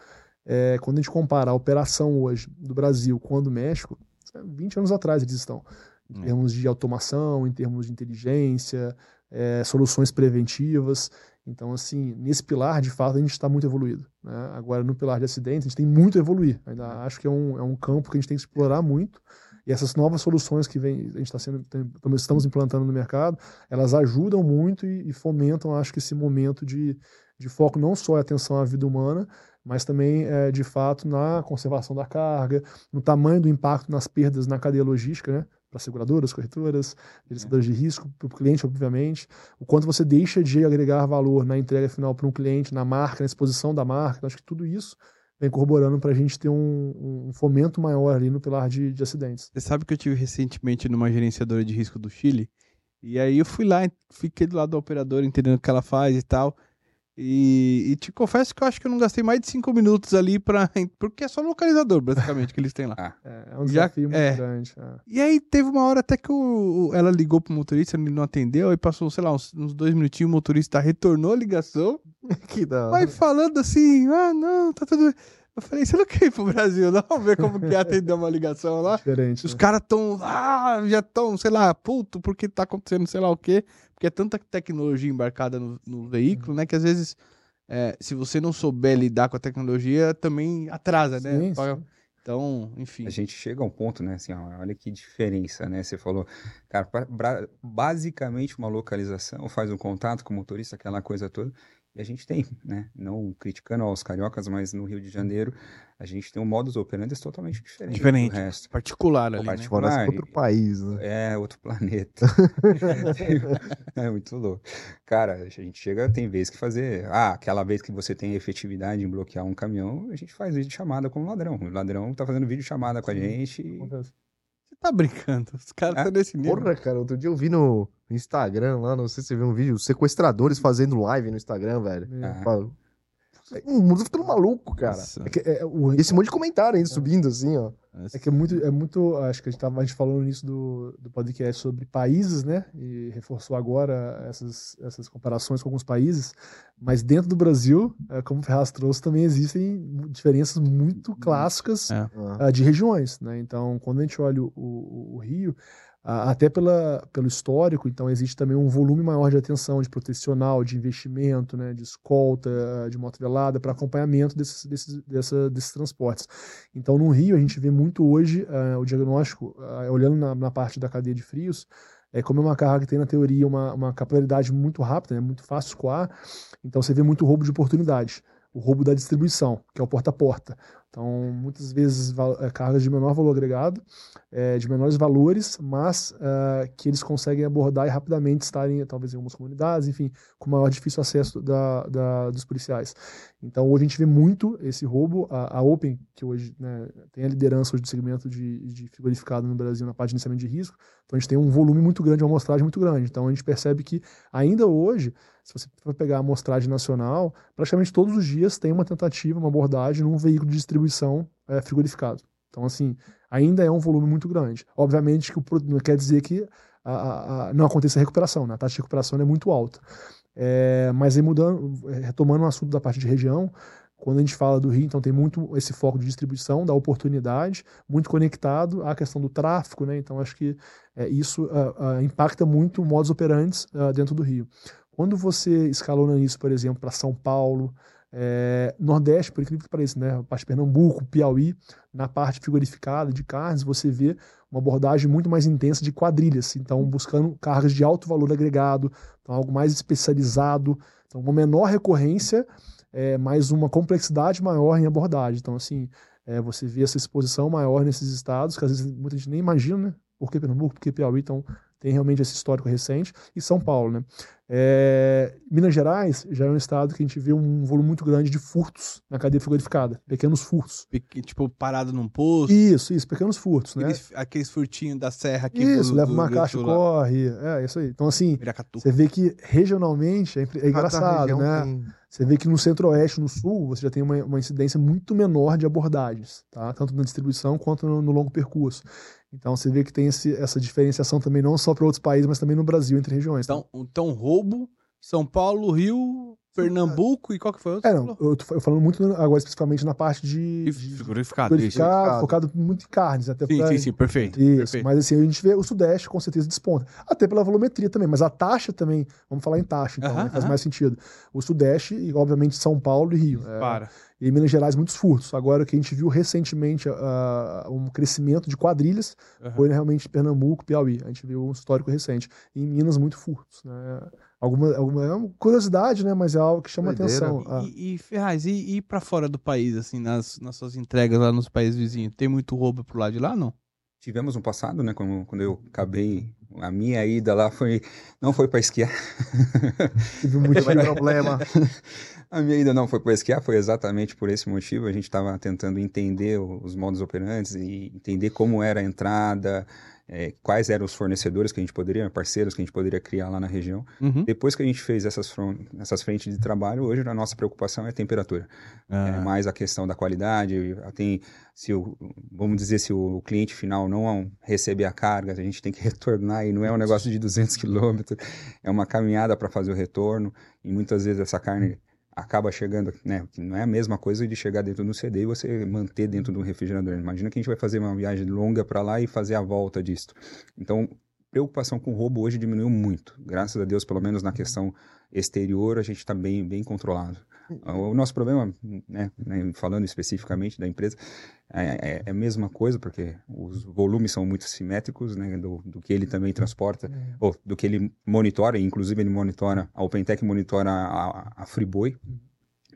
D: É, quando a gente compara a operação hoje do Brasil com a do México, 20 anos atrás eles estão. Em
A: É.
D: termos de automação, em termos de inteligência, é, soluções preventivas. Então, assim, nesse pilar, de fato, a gente está muito evoluído. né? Agora, no pilar de acidentes, a gente tem muito a evoluir. Ainda acho que é um, é um campo que a gente tem que explorar muito. E essas novas soluções que vem, a gente está sendo, tem- estamos implantando no mercado, elas ajudam muito e, e fomentam, acho que, esse momento de, de foco não só em atenção à vida humana, mas também, é, de fato, na conservação da carga, no tamanho do impacto nas perdas na cadeia logística, né? Para seguradoras, corretoras, gerenciadores de risco, para o cliente, obviamente. O quanto você deixa de agregar valor na entrega final para um cliente, na marca, na exposição da marca. Então, acho que tudo isso vem corroborando para a gente ter um, um fomento maior ali no pilar de, de acidentes.
A: Você sabe que eu tive recentemente numa gerenciadora de risco do Chile. E aí eu fui lá, fiquei do lado da operadora, entendendo o que ela faz e tal. E, e te confesso que eu acho que eu não gastei mais de cinco minutos ali pra. *laughs* Porque é só localizador, basicamente, que eles têm lá.
D: É, é um
A: Já-
D: desafio muito
A: é.
D: grande. é.
A: E aí teve uma hora até que o, o- ela ligou pro motorista, ele não atendeu, aí passou, sei lá, uns, uns dois minutinhos, o motorista retornou a ligação, *laughs*
B: Que da hora.
A: vai falando assim, ah, não, tá tudo. Eu falei, você não quer ir pro Brasil, não? Ver como que é atender uma ligação lá.
D: Diferente.
A: Os
D: né?
A: caras tão, ah, já tão, sei lá, puto, porque tá acontecendo sei lá o quê. Porque é tanta tecnologia embarcada no, no veículo, né, que às vezes, é, se você não souber lidar com a tecnologia, também atrasa, né?
D: Sim,
A: Paga-
D: sim.
A: Então, enfim.
C: A gente chega a um ponto, né? Assim, olha que diferença, né? Você falou, cara, basicamente uma localização, faz um contato com o motorista, aquela coisa toda. E a gente tem, né? Não criticando aos cariocas, mas no Rio de Janeiro a gente tem um modus operandi totalmente diferente,
A: Diferente.
C: do resto.
A: Particular ali, né?
C: particular.
B: Parece
C: Claro,
B: outro país, né?
C: É outro planeta. *laughs* é muito louco. Cara, a gente chega, tem vez que fazer. Ah, aquela vez que você tem efetividade em bloquear um caminhão, a gente faz vídeo chamada com o ladrão. O ladrão tá fazendo vídeo chamada com a gente. e-.
A: tá brincando. Os caras
C: É?
A: estão nesse nível.
B: Porra, cara, outro dia eu vi no Instagram lá, não sei se você viu um vídeo, sequestradores fazendo live no Instagram, velho.
C: Ah.
B: Fala, O mundo tá ficando maluco, cara.
D: É que, é, o,
B: esse monte de comentário ainda subindo assim, ó.
D: É que é muito, é muito. Acho que a gente tava a gente falou no início do, do podcast sobre países, né? E reforçou agora essas, essas comparações com alguns países. Mas dentro do Brasil, é, como o Ferraz trouxe, também existem diferenças muito clássicas
A: É.
B: Ah,
D: de regiões, né? Então, quando a gente olha o, o- o Rio, até pela, pelo histórico, então existe também um volume maior de atenção, de protecional, de investimento, né? De escolta, de moto velada, para acompanhamento desses, desses, dessa- desses transportes. Então, no Rio, a gente vê muito hoje ah, o diagnóstico, ah, olhando na, na parte da cadeia de frios, é como é uma carga que tem, na teoria, uma, uma capilaridade muito rápida, né, muito fácil escoar, então você vê muito roubo de oportunidade. O roubo da distribuição, que é o porta a porta. Então, muitas vezes, eh, cargas de menor valor agregado, eh, de menores valores, mas ah, que eles conseguem abordar e rapidamente estarem, talvez, em algumas comunidades, enfim, com maior difícil acesso da, da- dos policiais. Então, hoje a gente vê muito esse roubo. A, a Open, que hoje né, tem a liderança hoje do segmento de, de frigorificado no Brasil na parte de iniciamento de risco, então a gente tem um volume muito grande, uma amostragem muito grande. Então, a gente percebe que, ainda hoje, se você for pegar a amostragem nacional, praticamente todos os dias tem uma tentativa, uma abordagem num veículo de distribuição eh, frigorificado. Então, assim, ainda é um volume muito grande. Obviamente que o não quer dizer que a- a- a- não aconteça a recuperação, né? a taxa de recuperação é muito alta. É, mas aí mudando, retomando o assunto da parte de região, quando a gente fala do Rio, então tem muito esse foco de distribuição, da oportunidade, muito conectado à questão do tráfico, né? Então acho que eh, isso ah, ah, impacta muito o modus operandi ah, dentro do Rio. Quando você escalona isso, por exemplo, para São Paulo, eh, Nordeste, por incrível que pareça, né? A parte de Pernambuco, Piauí, na parte frigorificada de carnes, você vê uma abordagem muito mais intensa de quadrilhas, então buscando cargas de alto valor agregado, então algo mais especializado, então uma menor recorrência, é, mas uma complexidade maior em abordagem. Então, assim, é, você vê essa exposição maior nesses estados, que às vezes muita gente nem imagina, né? Por que Pernambuco, por que Piauí, então tem realmente esse histórico recente, e São Paulo, né? É, Minas Gerais já é um estado que a gente vê um volume muito grande de furtos na cadeia frigorificada, pequenos furtos.
A: Pequ- Tipo, parado num posto.
D: Isso, isso, pequenos furtos, né?
A: Aqueles, aqueles furtinhos da serra aqui.
D: Isso,
A: do-
D: leva uma
A: do
D: caixa e corre, é isso aí. Então, assim,
A: Piracatu.
D: você vê que regionalmente é, é engraçado, né?
B: tem-
D: Você vê que no centro-oeste, no sul, você já tem uma, uma incidência muito menor de abordagens, tá? Tanto na distribuição quanto no, no longo percurso. Então você vê que tem esse- essa diferenciação também não só para outros países, mas também no Brasil entre regiões. tá?
A: Então, então, roubo, São Paulo, Rio, Pernambuco e qual que foi o outro?
D: é, não, eu tô falando muito agora especificamente na parte de,
A: E
D: de
B: Verificado.
D: focado muito em carnes, até
A: Sim,
D: pra-
A: sim, sim, perfeito.
D: Isso,
A: perfeito.
D: mas assim, a gente vê o Sudeste com certeza desponta. Até pela volumetria também, mas a taxa também, vamos falar em taxa, então,
A: Aham,
D: né, faz
A: aham.
D: mais sentido. O Sudeste e, obviamente, São Paulo e Rio. É,
A: Para.
D: E em Minas Gerais, muitos furtos. Agora, o que a gente viu recentemente, ah, um crescimento de quadrilhas,
A: Aham.
D: foi realmente Pernambuco, Piauí. A gente viu um histórico recente. E em Minas, muito furtos. Né? Alguma, alguma é uma curiosidade, né? Mas é algo que chama
B: Doideira.
D: atenção. Ah,
A: E, e Ferraz, e, e pra fora do país, assim, nas, nas suas entregas lá nos países vizinhos? Tem muito roubo pro lado de lá, não?
C: Tivemos um passado, né? Quando, quando eu acabei, a minha ida lá foi, não foi para esquiar. *laughs*
D: teve muito
B: problema. *laughs*
C: A minha ida não foi para esquiar, foi exatamente por esse motivo. A gente estava tentando entender os modos operantes e entender como era a entrada, eh, quais eram os fornecedores que a gente poderia, parceiros que a gente poderia criar lá na região.
A: Uhum.
C: Depois que a gente fez essas, fron- essas frentes de trabalho, hoje a nossa preocupação é a temperatura. É
A: Ah,
C: mais a questão da qualidade. Tem, se o, vamos dizer, se o cliente final não receber a carga, a gente tem que *laughs* retornar e não é um negócio de 200 quilômetros, é uma caminhada para fazer o retorno. E muitas vezes essa carne acaba chegando, né? Não é a mesma coisa de chegar dentro do CD e você manter dentro do refrigerador. Imagina que a gente vai fazer uma viagem longa para lá e fazer a volta disso. Então, preocupação com roubo hoje diminuiu muito. Graças a Deus, pelo menos na questão exterior, a gente está bem, bem controlado. O nosso problema, né, né, falando especificamente da empresa, é, é- é a mesma coisa, porque os volumes são muito simétricos, né, do, do que ele também transporta, ou do que ele monitora, inclusive ele monitora, a OpenTech monitora a, a, a Friboi,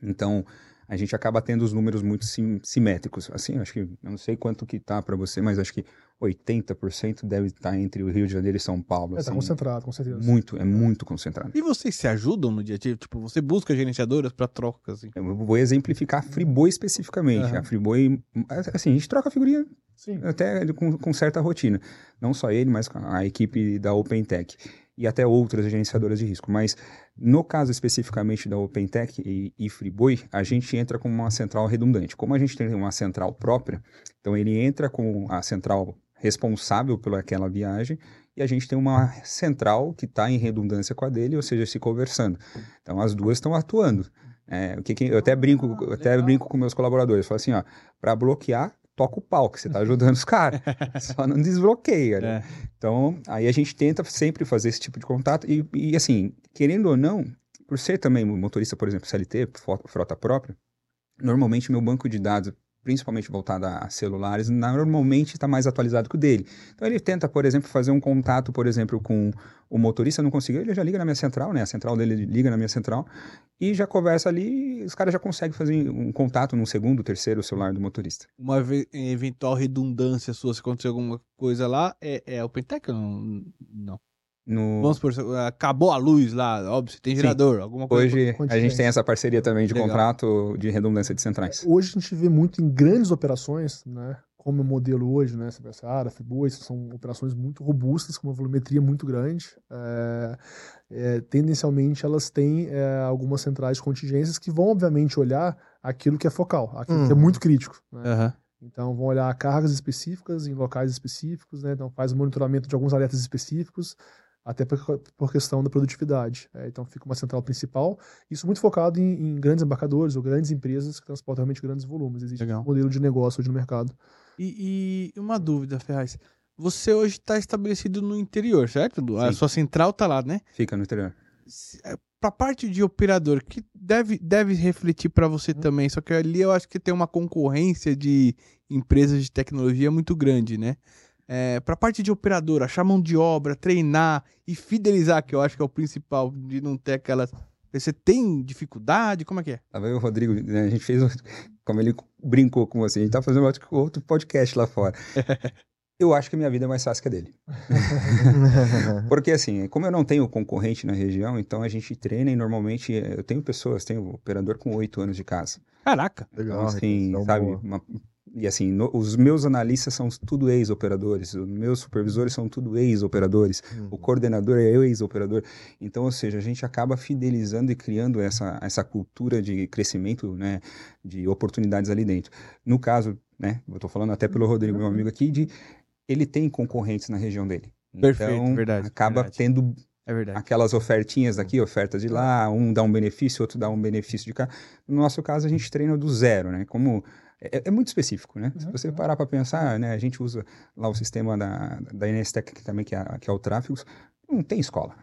C: então a gente acaba tendo os números muito sim- simétricos. Assim, acho que, eu não sei quanto que tá para você, mas acho que 80% deve estar entre o Rio de Janeiro e São Paulo.
D: É, tá
C: assim,
D: concentrado, com certeza.
C: muito, é muito concentrado.
A: E vocês se ajudam no dia a dia? Tipo, você busca gerenciadoras pra troca, assim?
C: Eu vou exemplificar a Friboi especificamente.
A: Aham.
C: A Friboi, assim, a gente troca figurinha
D: Sim.
C: até com, com certa rotina. Não só ele, mas a equipe da OpenTech e até outras gerenciadoras de risco. Mas no caso especificamente da OpenTech e, e Friboi, a gente entra com uma central redundante. Como a gente tem uma central própria, então ele entra com a central responsável pelaquela viagem e a gente tem uma central que está em redundância com a dele, ou seja, se conversando. Então as duas estão atuando. É, o que, que eu até brinco, eu até brinco com meus colaboradores, falo assim, ó, para bloquear toca o pau, que você está ajudando os caras. *laughs* Só não desbloqueia, né? É. Então, aí a gente tenta sempre fazer esse tipo de contato. E, e, assim, querendo ou não, por ser também motorista, por exemplo, CLT, frota própria, normalmente meu banco de dados principalmente voltada a celulares, normalmente está mais atualizado que o dele. Então ele tenta, por exemplo, fazer um contato, por exemplo, com o motorista, não conseguiu, ele já liga na minha central, né? A central dele liga na minha central e já conversa ali, os caras já conseguem fazer um contato no segundo, terceiro celular do motorista.
A: Uma eventual redundância sua, se acontecer alguma coisa lá, é, é OpenTech ou não? Não. No... Vamos por acabou a luz lá, óbvio, tem gerador, Sim. alguma coisa.
C: Hoje a gente tem essa parceria também de Legal. contrato de redundância de centrais.
D: Hoje a gente vê muito em grandes operações, né? Como o modelo hoje, né? CBSARA, FIBOI, são operações muito robustas, com uma volumetria muito grande. É, é, tendencialmente elas têm é, algumas centrais de contingências que vão, obviamente, olhar aquilo que é focal, aquilo que é uhum. muito crítico. Né? Uhum. Então, vão olhar cargas específicas em locais específicos, né? Então, faz o monitoramento de alguns alertas específicos, até por, por questão da produtividade. É, então fica uma central principal, isso muito focado em, em, grandes embarcadores ou grandes empresas que transportam realmente grandes volumes. Existe Legal. um modelo de negócio hoje no mercado.
A: E, e uma dúvida, Ferraz. Você hoje está estabelecido no interior, certo? Sim. A sua central está lá, né?
C: Fica no interior.
A: É, para a parte de operador, que deve, deve refletir para você uhum. também, só que ali eu acho que tem uma concorrência de empresas de tecnologia muito grande, né? É, para a parte de operadora, achar mão de obra, treinar e fidelizar, que eu acho que é o principal, de não ter aquelas. Você tem dificuldade? Como é que é?
C: Tava eu, o Rodrigo, né, a gente fez, como ele brincou com você, a gente tá fazendo outro podcast lá fora. *laughs* eu acho que a minha vida é mais fácil que a dele. *laughs* Porque assim, como eu não tenho concorrente na região, então a gente treina e normalmente eu tenho pessoas, tenho operador com oito anos de casa.
A: Caraca!
C: Legal. Então, assim, sabe, uma, e assim, no, os meus analistas são tudo ex-operadores, os meus supervisores são tudo ex-operadores, uhum. o coordenador é ex-operador. Então, ou seja, a gente acaba fidelizando e criando essa, essa cultura de crescimento, né, de oportunidades ali dentro. No caso, né, eu estou falando até pelo Rodrigo, meu amigo aqui, de ele tem concorrentes na região dele.
A: Perfeito, então, verdade.
C: Acaba
A: verdade.
C: tendo é verdade. Aquelas ofertinhas daqui, ofertas de lá, um dá um benefício, outro dá um benefício de cá. No nosso caso, a gente treina do zero, né? Como é, é muito específico, né? Uhum. Se você parar para pensar, né, a gente usa lá o sistema da, da Inestec que também, que é, que é o tráfego, não tem escola.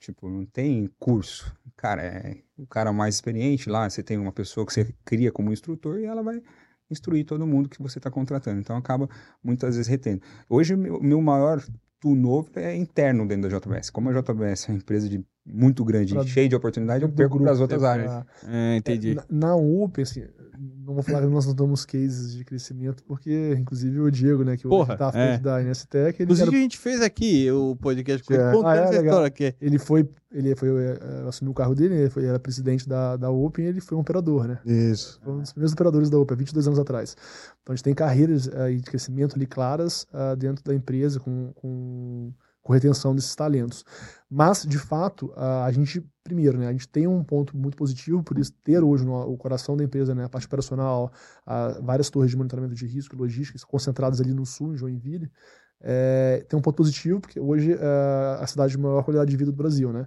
C: Tipo, não tem curso. Cara, é o cara mais experiente lá, você tem uma pessoa que você cria como instrutor e ela vai instruir todo mundo que você está contratando. Então acaba muitas vezes retendo. Hoje, meu, meu maior tu novo é interno dentro da JBS. Como a JBS é uma empresa de muito grande, pra, cheia de oportunidade, eu perco para as outras áreas.
A: É, entendi.
D: Na, na UP, assim, não vou falar que nós não damos cases de crescimento, porque, inclusive, o Diego, né, que
A: Porra,
D: tá à frente é. da NSTEC...
A: Inclusive, era... a gente fez aqui o podcast com ele, é. contando ah, é, essa história aqui.
D: Ele foi, ele foi, é, assumiu o carro dele, ele foi, era presidente da, da Open e ele foi um operador, né?
B: Isso.
D: Foi um dos primeiros operadores da Open, 22 anos atrás. Então, a gente tem carreiras aí de crescimento ali claras uh, dentro da empresa, com, com com retenção desses talentos. Mas, de fato, a gente, primeiro, né, a gente tem um ponto muito positivo, por isso ter hoje no, o coração da empresa, né, a parte operacional, a, várias torres de monitoramento de risco e logística concentradas ali no sul, em Joinville, é, tem um ponto positivo, porque hoje é a cidade de maior qualidade de vida do Brasil, né?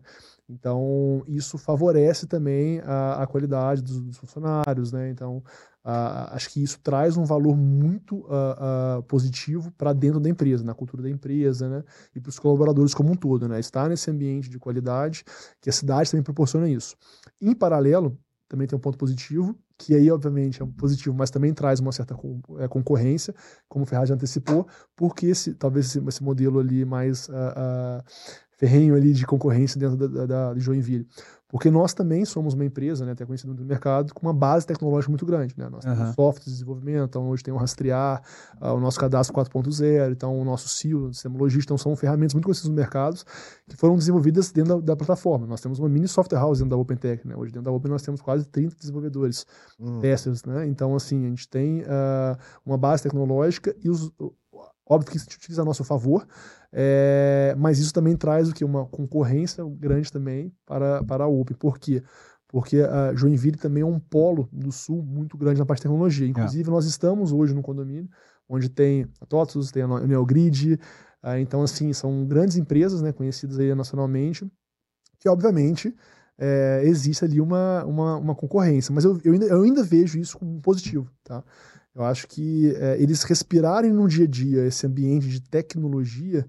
D: Então, isso favorece também a, a qualidade dos, dos, funcionários, né? Então, Uh, acho que isso traz um valor muito uh, positivo para dentro da empresa, na cultura da empresa, né? E para os colaboradores como um todo, né? Estar nesse ambiente de qualidade, que a cidade também proporciona isso. Em paralelo, também tem um ponto positivo, que aí, obviamente, é um positivo, mas também traz uma certa é, concorrência, como o Ferraz antecipou, porque esse, talvez esse, esse modelo ali mais ferrenho ali de concorrência dentro da, da, da de Joinville porque nós também somos uma empresa, né, até conhecida no mercado, com uma base tecnológica muito grande. Né? Nós temos uhum. software de desenvolvimento, então hoje tem o Rastrear, uh, o nosso cadastro 4.0, então o nosso CIO, o sistema logístico, então são ferramentas muito conhecidas no mercado que foram desenvolvidas dentro da, da, plataforma. Nós temos uma mini software house dentro da OpenTech. Né? Hoje dentro da Open nós temos quase 30 desenvolvedores hum. testers, né? Então, assim, a gente tem uh, uma base tecnológica e os, óbvio que isso utiliza a nosso favor, é, mas isso também traz o que? Uma concorrência grande também para, para a Open. Por quê? Porque a Joinville também é um polo do sul muito grande na parte de tecnologia. Inclusive, é. nós estamos hoje no condomínio, onde tem a TOTUS, tem a Neogrid, uh, então, assim, são grandes empresas, né, conhecidas aí nacionalmente, que, obviamente, é, existe ali uma, uma, uma, concorrência. Mas eu, eu, ainda, eu ainda vejo isso como positivo, tá? Eu acho que é, eles respirarem no dia a dia esse ambiente de tecnologia,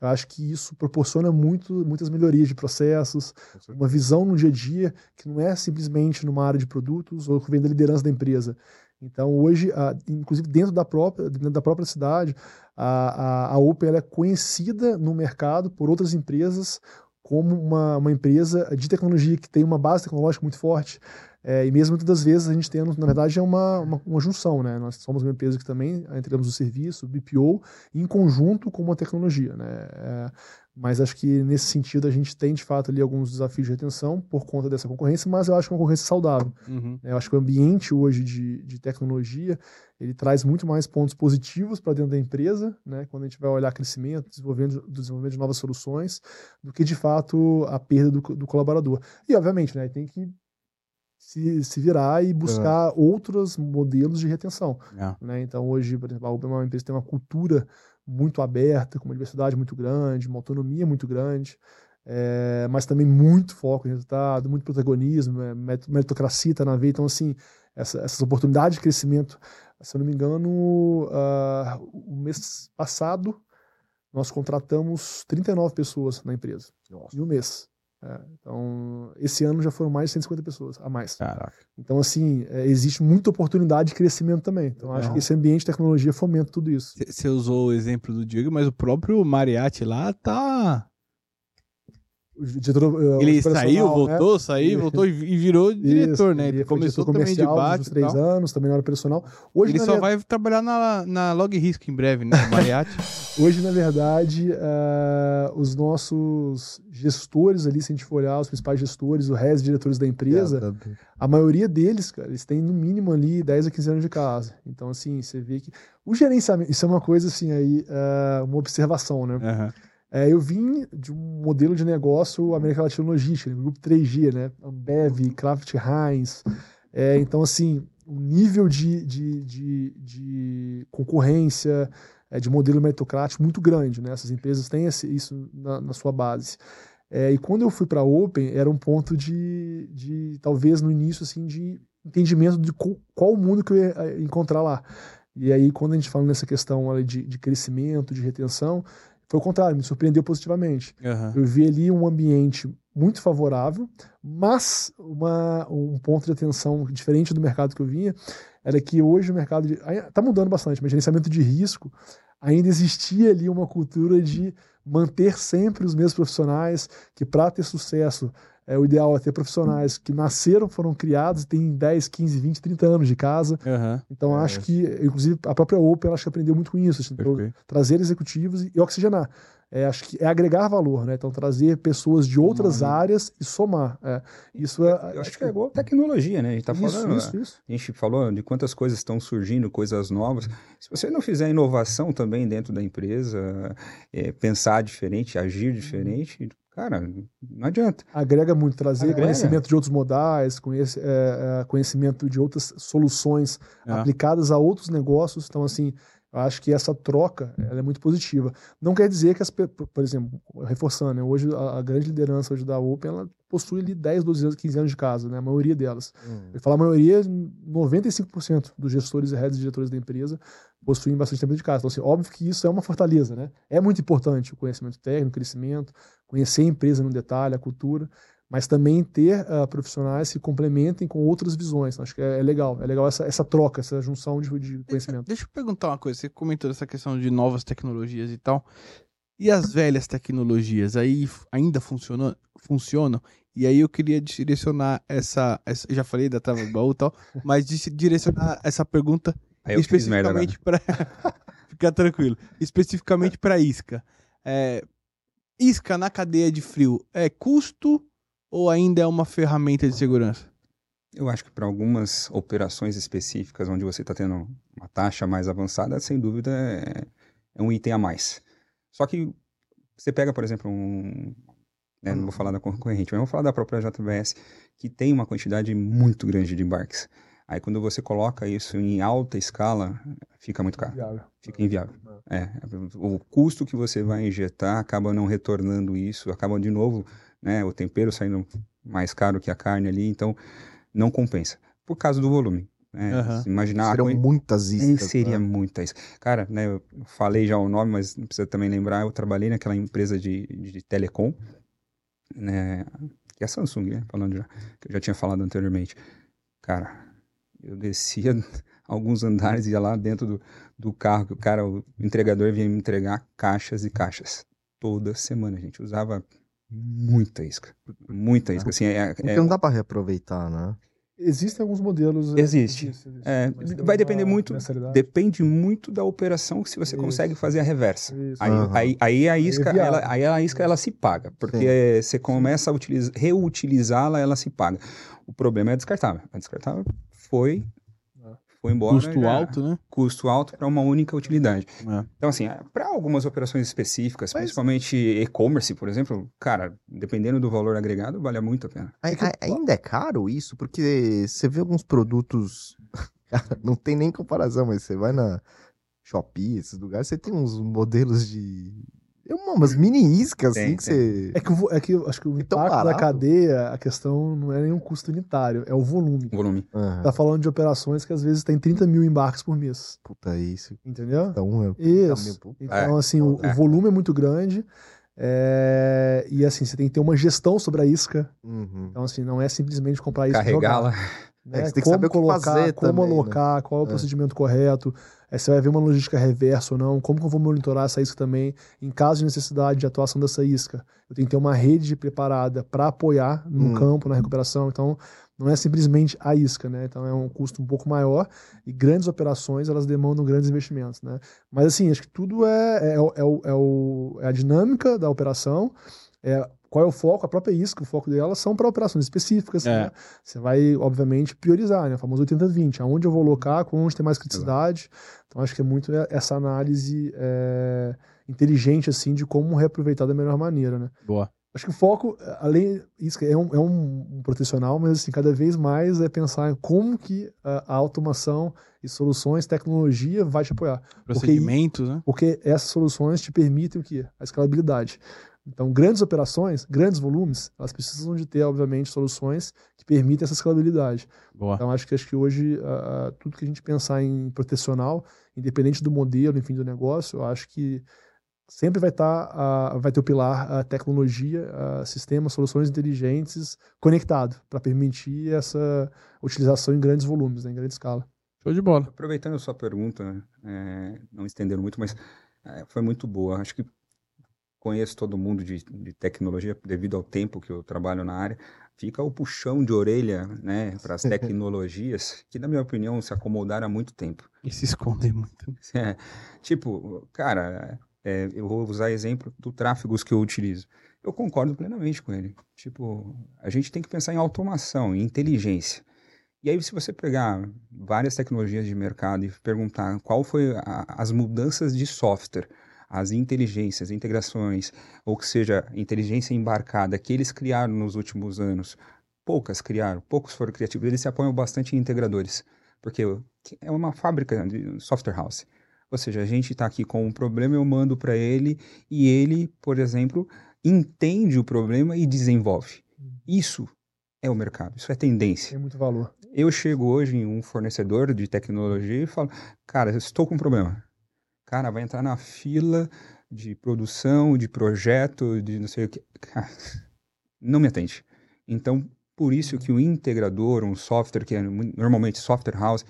D: eu acho que isso proporciona muito, muitas melhorias de processos, uma visão no dia a dia que não é simplesmente numa área de produtos ou que vem da liderança da empresa. Então, hoje, a, inclusive dentro da própria, dentro da própria cidade, a, a, a Open é conhecida no mercado por outras empresas como uma, uma empresa de tecnologia que tem uma base tecnológica muito forte. É, e mesmo muitas das vezes a gente tem, na verdade, é uma, uma, uma, junção, né? Nós somos uma empresa que também entregamos o serviço, o BPO, em conjunto com uma tecnologia, né? É, mas acho que nesse sentido a gente tem de fato ali alguns desafios de retenção por conta dessa concorrência, mas eu acho que é uma concorrência saudável. Uhum. Eu acho que o ambiente hoje de, de tecnologia ele traz muito mais pontos positivos para dentro da empresa, né, quando a gente vai olhar crescimento, desenvolvimento, desenvolvimento de novas soluções, do que de fato a perda do, do colaborador. E obviamente, né, tem que se, se virar e buscar uhum. outros modelos de retenção. É. Né? Então hoje, por exemplo, a Uber é uma empresa que tem uma cultura muito aberta, com uma diversidade muito grande, uma autonomia muito grande, é, mas também muito foco em resultado, muito protagonismo, é, meritocracia está na veia. Então, assim, essa, essas oportunidades de crescimento, se eu não me engano, uh, o mês passado nós contratamos 39 pessoas na empresa, Nossa. em um mês. É, então, esse ano já foram mais de 150 pessoas a mais. Caraca. Então, assim, é, existe muita oportunidade de crescimento também. Então, acho que esse ambiente de tecnologia fomenta tudo isso.
A: Você usou o exemplo do Diego, mas o próprio Mariatti lá tá diretor, eh, ele saiu, né? voltou, saiu, voltou e virou *laughs* diretor, Isso, né? Ele
D: começou também de bate. três anos, também na hora personal. Hoje,
A: ele só vai trabalhar na, na Log Risk em breve, né? *laughs* Mariatti.
D: Hoje, na verdade, uh, os nossos gestores ali, se a gente for olhar, os principais gestores, o resto diretores da empresa, é, tá a maioria deles, cara, eles têm no mínimo ali 10 a 15 anos de casa. Então, assim, você vê que o gerenciamento, isso é uma coisa assim aí, uh, uma observação, né? Uhum. É, eu vim de um modelo de negócio América Latina Logística, né? grupo 3G, né? Ambev, Kraft Heinz. É, então, assim, o nível de, de, de, de concorrência, é, de modelo meritocrático muito grande, né? Essas empresas têm esse, isso na, na, sua base. É, e quando eu fui para a Open, era um ponto de, de, talvez no início, assim, de entendimento de qual, qual o mundo que eu ia é, encontrar lá. E aí, quando a gente fala nessa questão de, de crescimento, de retenção, foi o contrário, me surpreendeu positivamente. Uhum. Eu vi ali um ambiente muito favorável, mas uma, um ponto de atenção diferente do mercado que eu vinha era que hoje o mercado está mudando bastante, mas gerenciamento de risco ainda existia ali uma cultura de manter sempre os mesmos profissionais que para ter sucesso é, o ideal é ter profissionais que nasceram, foram criados, têm 10, 15, 20, 30 anos de casa. Uhum. Então, é. acho que, inclusive, a própria Open acho que aprendeu muito com isso. Assim, trazer executivos e oxigenar. É, acho que é agregar valor, né? Então, trazer pessoas de outras somar, áreas e somar. É. Isso é.
C: Eu acho, acho que é igual tecnologia, né? A gente tá falando. Isso, isso. A gente falou de quantas coisas estão surgindo, coisas novas. Se você não fizer inovação também dentro da empresa, é, pensar diferente, agir diferente, cara, não adianta.
D: Agrega muito, trazer Agrega. conhecimento de outros modais, conhece, é, é, conhecimento de outras soluções é. aplicadas a outros negócios. Então, assim, eu acho que essa troca ela é muito positiva. Não quer dizer que as por exemplo, reforçando, né, hoje a, a, grande liderança hoje da Open, ela possui ali 10, 12 anos, 15 anos de casa, né, a maioria delas. Hum. Eu falo a maioria, 95% dos gestores e heads e diretores da empresa possuem bastante tempo de casa. Então, assim, óbvio que isso é uma fortaleza, né? É muito importante o conhecimento técnico, o crescimento, conhecer a empresa no detalhe, a cultura, mas também ter uh, profissionais que complementem com outras visões. Acho que é, é legal, é legal essa, essa troca, essa junção de, de conhecimento.
A: Deixa eu perguntar uma coisa, você comentou essa questão de novas tecnologias e tal, e as velhas tecnologias aí ainda funcionam? funcionam? E aí eu queria direcionar essa, essa já falei da trava baú e tal, *laughs* mas direcionar essa pergunta especificamente para *laughs* ficar tranquilo, especificamente para isca. É, isca na cadeia de frio é custo ou ainda é uma ferramenta de segurança?
C: Eu acho que para algumas operações específicas, onde você está tendo uma taxa mais avançada, sem dúvida é, é, um item a mais. Só que você pega, por exemplo, um. Né, não vou falar da concorrente, mas vou falar da própria JBS, que tem uma quantidade muito grande de embarques. Aí quando você coloca isso em alta escala, fica muito caro. Inviável. Fica inviável. É. O custo que você vai injetar acaba não retornando isso, acaba de novo, né, o tempero saindo mais caro que a carne ali, então não compensa. Por causa do volume. Né? Uhum. Imaginar
B: Seriam
C: com...
B: muitas iscas.
C: Seria né? muita isca. Cara, né, eu falei já o nome, mas não precisa também lembrar, eu trabalhei naquela empresa de, de telecom, né, que é a Samsung, né, falando já, que eu já tinha falado anteriormente. Cara, eu descia *laughs* alguns andares, ia lá dentro do, do carro, que o cara, o entregador vinha me entregar caixas e caixas. Toda semana, gente usava muita isca. Muita isca. Assim, é,
B: Porque é... não dá para reaproveitar, né?
D: Existem alguns modelos.
C: É, existe. existe, existe. É, vai depender muito. Depende muito da operação se você Isso. consegue fazer a reversa. Aí, uhum. aí, aí, a isca, aí, é ela, aí a isca ela se paga. Porque Sim. você começa a reutilizá-la, ela se paga. O problema é descartável. A descartável foi foi embora.
A: Custo já, alto, né?
C: Custo alto para uma única utilidade. É. Então, assim, para algumas operações específicas, Mas... principalmente e-commerce, por exemplo, cara, dependendo do valor agregado, vale muito a pena.
B: A, a, ainda é caro isso? Porque você vê alguns produtos. *laughs* Cara, não tem nem comparação, mas você vai na Shopee, esses lugares, você tem uns modelos de é umas mini iscas, assim, tem, que você...
D: É que, é que acho que o impacto da cadeia, a questão não é nem um custo unitário, é o volume.
C: Volume.
D: Uhum. Tá falando de operações que às vezes tem 30 mil embarques por mês.
B: Puta, isso.
D: Entendeu?
B: Então, é...
D: Isso. Então, assim, o, é. o, volume é muito grande. É... E assim, você tem que ter uma gestão sobre a isca. Uhum. Então, assim, não é simplesmente comprar isca
C: Carregá-la.
D: Né? É, você tem que como saber colocar, o que fazer como também, né? alocar, né? qual é o é. procedimento correto. Aí você vai ver uma logística reversa ou não, como que eu vou monitorar essa isca também, em caso de necessidade de atuação dessa isca. Eu tenho que ter uma rede preparada para apoiar no hum. campo, na recuperação. Então, não é simplesmente a isca, né? Então é um custo um pouco maior e grandes operações elas demandam grandes investimentos, né? Mas assim, acho que tudo é, é, é, é, o, é a dinâmica da operação, é qual é o foco? A própria isca, o foco dela são para operações específicas. É. Né? Você vai, obviamente, priorizar, né? O famoso 80-20. Aonde eu vou alocar, onde tem mais criticidade. Então, acho que é muito essa análise é, inteligente, assim, de como reaproveitar da melhor maneira, né?
A: Boa.
D: Acho que o foco, além isso é um, é um, um protecional, mas assim, cada vez mais é pensar em como que a, a automação e soluções, tecnologia vai te apoiar.
A: Procedimentos,
D: porque,
A: né?
D: Porque essas soluções te permitem o quê? A escalabilidade. Então, grandes operações, grandes volumes, elas precisam de ter, obviamente, soluções que permitem essa escalabilidade. Boa. Então, acho que, acho que hoje, uh, tudo que a gente pensar em protecional, independente do modelo, enfim, do negócio, eu acho que sempre vai estar, tá, uh, vai ter o pilar a tecnologia, uh, sistemas, soluções inteligentes conectado para permitir essa utilização em grandes volumes, né, em grande escala.
A: Show de bola.
C: Aproveitando a sua pergunta, é, não estendendo muito, mas é, foi muito boa. Acho que conheço todo mundo de, de, tecnologia devido ao tempo que eu trabalho na área. Fica o puxão de orelha, né, para as *laughs* tecnologias que, na minha opinião, se acomodaram há muito tempo.
A: E se escondem muito. *laughs*
C: É, tipo, cara, é, eu vou usar exemplo do tráfegos que eu utilizo. Eu concordo plenamente com ele. Tipo, a gente tem que pensar em automação, em inteligência. E aí, se você pegar várias tecnologias de mercado e perguntar qual foi a, as mudanças de software as inteligências, integrações, ou que seja, inteligência embarcada que eles criaram nos últimos anos, poucas criaram, poucos foram criativos, eles se apoiam bastante em integradores, porque é uma fábrica de software house. Ou seja, a gente está aqui com um problema, eu mando para ele e ele, por exemplo, entende o problema e desenvolve. Isso é o mercado, isso é tendência.
D: Tem muito valor.
C: Eu chego hoje em um fornecedor de tecnologia e falo, cara, estou com um problema cara, vai entrar na fila de produção, de projeto, de não sei o que. Não me atende. Então, por isso que o integrador, um software que é normalmente software house,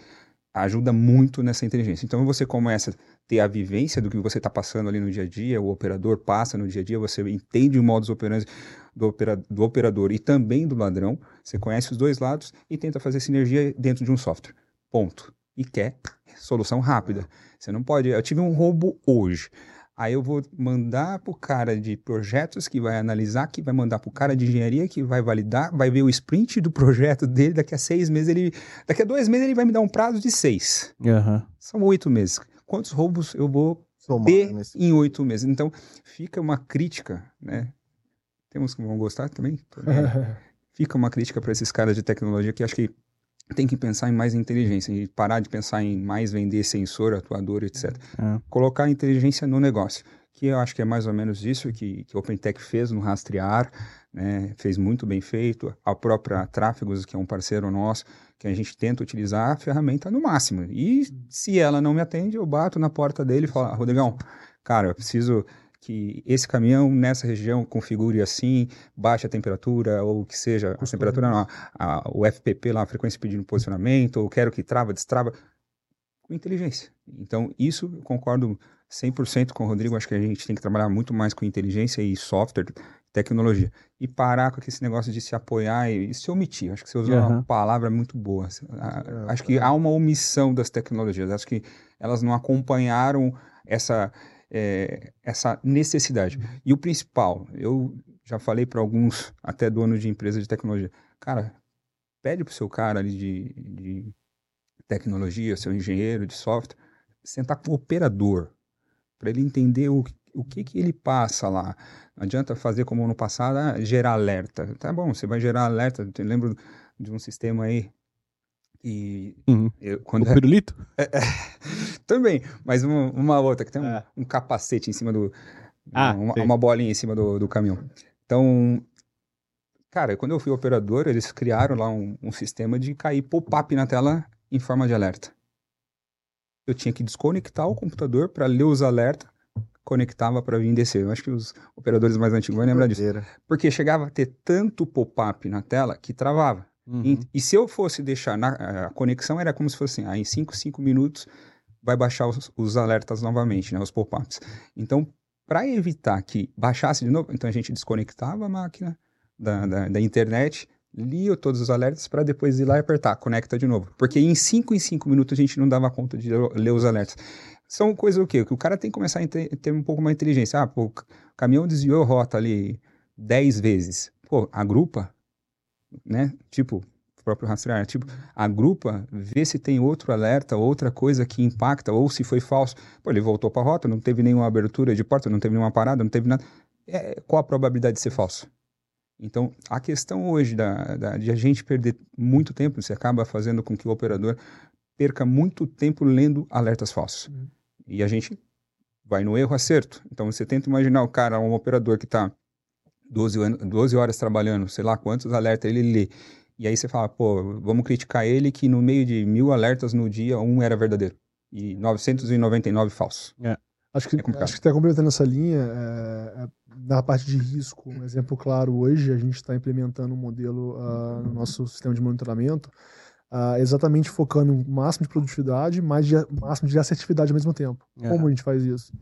C: ajuda muito nessa inteligência. Então, você começa a ter a vivência do que você está passando ali no dia a dia, o operador passa no dia a dia, você entende o modus operandi do, opera, do operador e também do ladrão, você conhece os dois lados e tenta fazer sinergia dentro de um software. Ponto. E quer solução rápida. Você não pode. Eu tive um roubo hoje. Aí eu vou mandar para o cara de projetos que vai analisar, que vai mandar para o cara de engenharia que vai validar, vai ver o sprint do projeto dele. Daqui a seis meses ele, daqui a dois meses ele vai me dar um prazo de seis.
A: Uhum.
C: São oito meses. Quantos roubos eu vou
B: Somar
C: ter
B: nesse-
C: em oito meses? Então fica uma crítica, né? Tem uns que vão gostar também. também. *laughs* fica uma crítica para esses caras de tecnologia que acho que tem que pensar em mais inteligência e parar de pensar em mais vender sensor, atuador, etc.
A: É.
C: Colocar inteligência no negócio, que eu acho que é mais ou menos isso que, que a OpenTech fez no rastrear, né? fez muito bem feito. A própria Tráfegos, que é um parceiro nosso, que a gente tenta utilizar a ferramenta no máximo. E se ela não me atende, eu bato na porta dele e falo, Rodrigão, cara, eu preciso que esse caminhão nessa região configure assim, baixe a temperatura, ou que seja, a temperatura não, a- o FPP lá, a frequência pedindo posicionamento, ou quero que trava, destrava, com inteligência. Então, isso eu concordo 100% com o Rodrigo, acho que a gente tem que trabalhar muito mais com inteligência e software, tecnologia, e parar com esse negócio de se apoiar e, e se omitir. Acho que você usou
A: Aham.
C: uma palavra muito boa. Ah, Acho que há uma omissão das tecnologias, acho que elas não acompanharam essa é, essa necessidade. E o principal, eu já falei para alguns, até donos de empresa de tecnologia, cara, pede pro seu cara ali de, de tecnologia, seu engenheiro de software, sentar com o operador, para ele entender o, o que, que ele passa lá. Não adianta fazer como no passado, ah, gerar alerta. Tá bom, você vai gerar alerta. Eu lembro de um sistema aí e
A: Uhum.
C: eu,
A: O
C: quando
A: pirulito? *laughs*
C: também, mas uma, uma outra que tem um,
A: É.
C: um capacete em cima do.
A: Ah,
C: uma, uma bolinha em cima do, do caminhão. Então, cara, quando eu fui operador, eles criaram lá um, um sistema de cair pop-up na tela em forma de alerta. Eu tinha que desconectar o computador para ler os alertas, conectava para vir descer. Eu acho que os operadores mais antigos vão lembrar disso. Porque chegava a ter tanto pop-up na tela que travava.
A: Uhum.
C: E, e se eu fosse deixar na a conexão, era como se fosse assim, ah, em 5, 5 minutos vai baixar os, os alertas novamente, né, os pop-ups. Então, para evitar que baixasse de novo, então a gente desconectava a máquina da, da, da internet, lia todos os alertas para depois ir lá e apertar, conecta de novo. Porque em 5 em 5 minutos a gente não dava conta de ler os alertas. São coisas o quê? Que o cara tem que começar a ter, um pouco mais inteligência. Ah, pô, o caminhão desviou a rota ali 10 vezes. Pô, agrupa, né? Tipo, o próprio rastrear, tipo, agrupa, vê se tem outro alerta, outra coisa que impacta, ou se foi falso. Pô, ele voltou para a rota, não teve nenhuma abertura de porta, não teve nenhuma parada, não teve nada. É, qual a probabilidade de ser falso? Então, a questão hoje da, da- de a gente perder muito tempo, você acaba fazendo com que o operador perca muito tempo lendo alertas falsos.
D: Uhum.
C: E a gente vai no erro acerto. Então, você tenta imaginar o cara, um operador que está 12, an- 12 horas trabalhando, sei lá quantos alertas ele lê. E aí você fala, pô, vamos criticar ele que no meio de mil alertas no dia, um era verdadeiro. E 999 falso.
D: Acho que,
C: É
D: acho que até complementando essa linha, é, é, na parte de risco, um exemplo claro hoje, a gente está implementando um modelo ah, no nosso sistema de monitoramento, ah, exatamente focando no máximo de produtividade, mas de, máximo de assertividade ao mesmo tempo.
A: É.
D: Como a gente faz isso?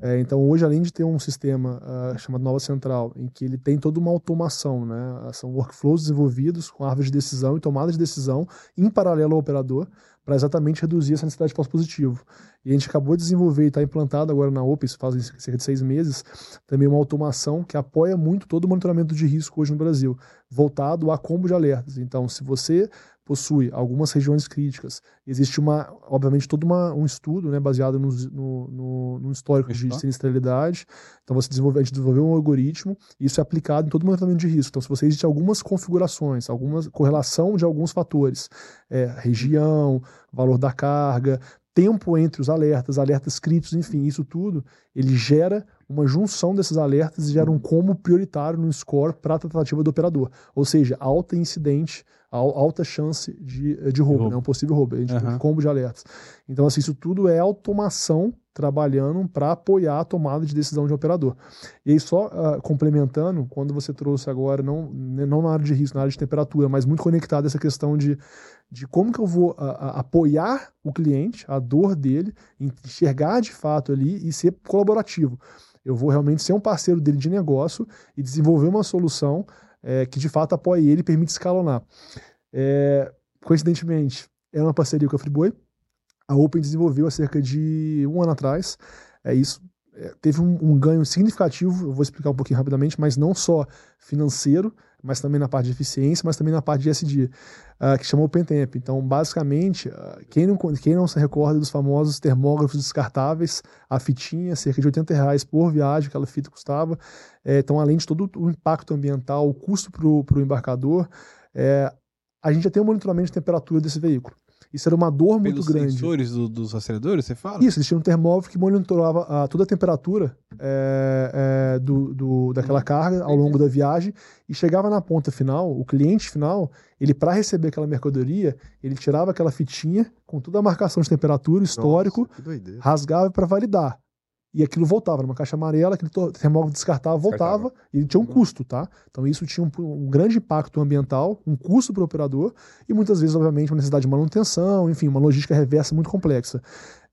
D: É, então, hoje, além de ter um sistema ah, chamado Nova Central, em que ele tem toda uma automação, né? são workflows desenvolvidos com árvores de decisão e tomada de decisão em paralelo ao operador, para exatamente reduzir essa necessidade de falso positivo. E a gente acabou de desenvolver e está implantado agora na Open, isso faz cerca de seis meses, também uma automação que apoia muito todo o monitoramento de risco hoje no Brasil, voltado a combo de alertas. Então, se você possui algumas regiões críticas, existe uma, obviamente, todo uma, um estudo né, baseado no, no, no, histórico de
A: Histórico.
D: sinistralidade. Então, você desenvolve, a gente desenvolveu um algoritmo e isso é aplicado em todo o monitoramento de risco. Então, se você existe algumas configurações, alguma correlação de alguns fatores, é, região, valor da carga, tempo entre os alertas, alertas críticos, enfim, isso tudo, ele gera uma junção desses alertas e gera um combo prioritário no score para a tratativa do operador. Ou seja, alta incidente, al- alta chance de, de roubo,
A: roubo.
D: né? um possível roubo. A gente tem
A: Aham.
D: um combo de alertas. Então, assim, isso tudo é automação trabalhando para apoiar a tomada de decisão de um operador. E aí, só ah, complementando, quando você trouxe agora, não, né, não na área de risco, na área de temperatura, mas muito conectado essa questão de, de como que eu vou ah, ah, apoiar o cliente, a dor dele, enxergar de fato ali e ser colaborativo. Eu vou realmente ser um parceiro dele de negócio e desenvolver uma solução eh, que de fato apoie ele e permite escalonar. É, coincidentemente, é uma parceria com a Friboi. A Open desenvolveu há cerca de um ano atrás. É isso. é, teve um, um, ganho significativo, eu vou explicar um pouquinho rapidamente, mas não só financeiro, mas também na parte de eficiência, mas também na parte de SD, uh, ah, que chamou o Pentemp. Então, basicamente, uh, quem, não, quem não se recorda dos famosos termógrafos descartáveis, a fitinha, cerca de 80 reais por viagem, aquela fita custava. É, então, além de todo o impacto ambiental, o custo para o embarcador, é, a gente já tem um monitoramento de temperatura desse veículo. Isso era uma dor Pelos muito grande.
A: sensores do, dos aceleradores, você fala?
D: Isso, eles tinham um termómetro que monitorava a, toda a temperatura é, é, do, do, daquela carga ao longo da viagem e chegava na ponta final, o cliente final, ele para receber aquela mercadoria, ele tirava aquela fitinha com toda a marcação de temperatura, histórico, Nossa, rasgava para validar e aquilo voltava, numa caixa amarela, aquele termómetro descartava, voltava, e tinha um uhum. custo, tá? Então isso tinha um, um grande impacto ambiental, um custo para o operador, e muitas vezes, obviamente, uma necessidade de manutenção, enfim, uma logística reversa muito complexa.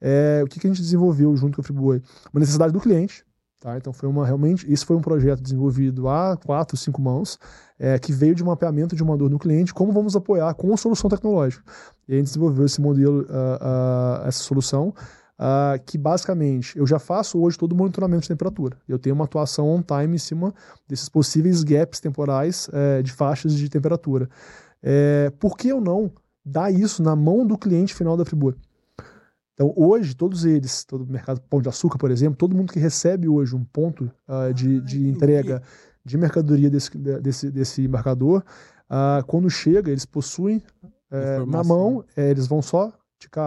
D: É, o que, que a gente desenvolveu junto com a Friboi? Uma necessidade do cliente, tá? Então foi uma, realmente, esse foi um projeto desenvolvido há quatro, cinco mãos, é, que veio de um mapeamento de uma dor no cliente, como vamos apoiar com a solução tecnológica. E a gente desenvolveu esse modelo, uh, uh, essa solução, Uh, que basicamente eu já faço hoje todo o monitoramento de temperatura. Eu tenho uma atuação on time em cima desses possíveis gaps temporais é, de faixas de temperatura. É, por que eu não dar isso na mão do cliente final da Friboi? Então, hoje, todos eles, todo o mercado Pão de Açúcar, por exemplo, todo mundo que recebe hoje um ponto uh, de, de entrega de mercadoria desse, desse, desse embarcador, uh, quando chega, eles possuem é, na mão, eles vão só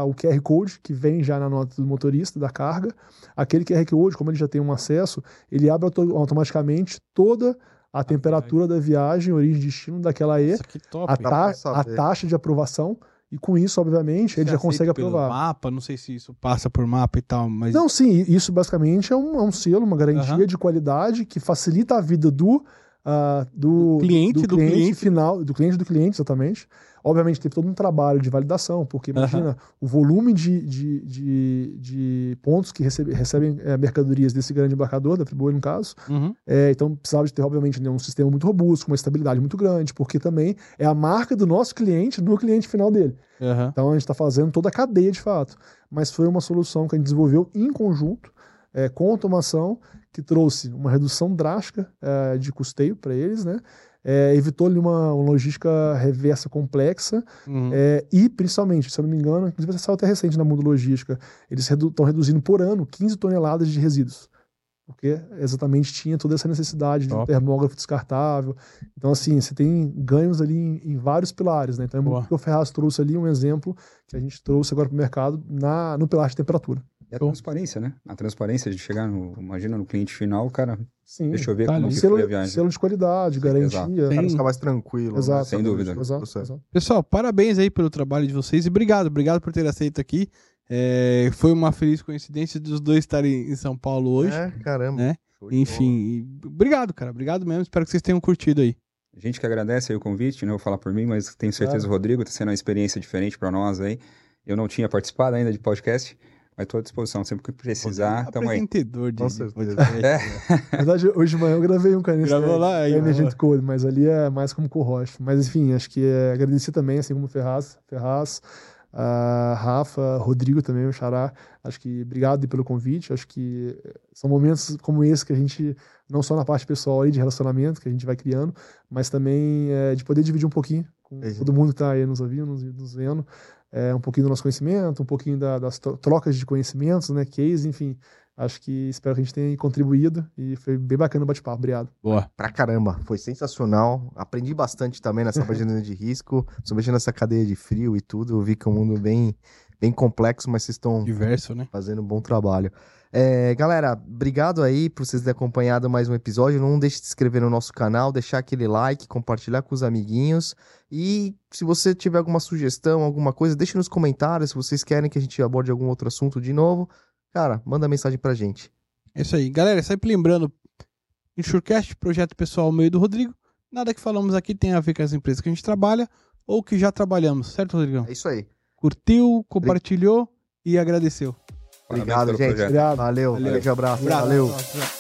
D: o QR Code que vem já na nota do motorista da carga. Aquele QR Code, como ele já tem um acesso, ele abre auto automaticamente toda a temperatura da viagem, origem e destino daquela E, a, ta a, taxa de aprovação. E com isso, obviamente, Você ele já consegue aprovar.
A: mapa, não sei se isso passa por mapa e tal, mas.
D: Não, sim, isso basicamente é um, é um selo, uma garantia uhum. de qualidade que facilita a vida do uh, do,
A: cliente, do,
D: do cliente, cliente, final, do cliente do cliente, exatamente. Obviamente teve todo um trabalho de validação, porque imagina o volume de, de, de, de, pontos que recebe, recebem é, mercadorias desse grande embarcador, da Friboi no caso. É, então precisava de ter, obviamente, né, um sistema muito robusto, com uma estabilidade muito grande, porque também é a marca do nosso cliente no cliente final dele. Então a gente está fazendo toda a cadeia de fato. Mas foi uma solução que a gente desenvolveu em conjunto, é, com automação, que trouxe uma redução drástica é, de custeio para eles, né? É, evitou-lhe uma, uma, logística reversa complexa uhum. é, e, principalmente, se eu não me engano, inclusive essa até recente na Mundo Logística, eles estão redu reduzindo por ano 15 toneladas de resíduos. Porque exatamente tinha toda essa necessidade Top. de um termógrafo descartável. Então, assim, você tem ganhos ali em, em vários pilares, né? Então, é muito que o Ferraz trouxe ali um exemplo que a gente trouxe agora para o mercado na, no pilar de temperatura.
C: E a transparência, né? A transparência de chegar no, imagina, no cliente final, cara,
D: Sim,
C: deixa eu ver tá como
D: selo,
C: foi a viagem.
D: Selo de qualidade, garantia.
B: O cara ficar mais tranquilo.
D: Né? Exato.
C: Sem dúvida.
D: Exato, exato.
A: Pessoal, parabéns aí pelo trabalho de vocês e obrigado, obrigado por ter aceito aqui. É, foi uma feliz coincidência dos dois estarem em São Paulo hoje. É,
B: caramba.
A: Né? Enfim, obrigado, cara. Obrigado mesmo. Espero que vocês tenham curtido aí.
C: A gente que agradece aí o convite, não vou falar por mim, mas tenho certeza claro. o Rodrigo está sendo uma experiência diferente para nós aí. Eu não tinha participado ainda de podcast, mas estou à disposição, sempre que precisar, estamos aí.
A: Apresentador
D: de, podcast. É. Na verdade, hoje de manhã eu gravei um canal
A: Gravou lá, aí,
D: Emergent Code, mas ali é mais como com o Rocha. Mas enfim, acho que é, agradecer também, assim como o Ferraz, Ferraz, uh, Rafa, Rodrigo também, o Xará. Acho que obrigado pelo convite. Acho que são momentos como esse que a gente, não só na parte pessoal aí de relacionamento que a gente vai criando, mas também é, de poder dividir um pouquinho com é. todo mundo que está aí nos ouvindo, nos, nos vendo é, um pouquinho do nosso conhecimento, um pouquinho da, das trocas de conhecimentos, né, case, enfim. Acho que espero que a gente tenha contribuído e foi bem bacana o bate-papo. Obrigado.
B: Boa. Pra caramba, foi sensacional. Aprendi bastante também nessa *laughs* página de risco, principalmente nessa cadeia de frio e tudo. Eu vi que é um mundo bem, bem complexo, mas vocês estão
A: Diverso, né?
B: fazendo um bom trabalho. É, galera, obrigado aí por vocês terem acompanhado mais um episódio. Não deixe de se inscrever no nosso canal, deixar aquele like, compartilhar com os amiguinhos. E se você tiver alguma sugestão, alguma coisa, deixe nos comentários. Se vocês querem que a gente aborde algum outro assunto de novo, cara, manda mensagem pra gente.
A: É isso aí. Galera, sempre lembrando, Insurecast, projeto pessoal meio do Rodrigo. Nada que falamos aqui tem a ver com as empresas que a gente trabalha ou que já trabalhamos, certo, Rodrigão?
B: É isso aí.
A: Curtiu, compartilhou e agradeceu.
B: Obrigado, gente. Obrigado. Valeu. Valeu. Um grande abraço. Valeu. Valeu.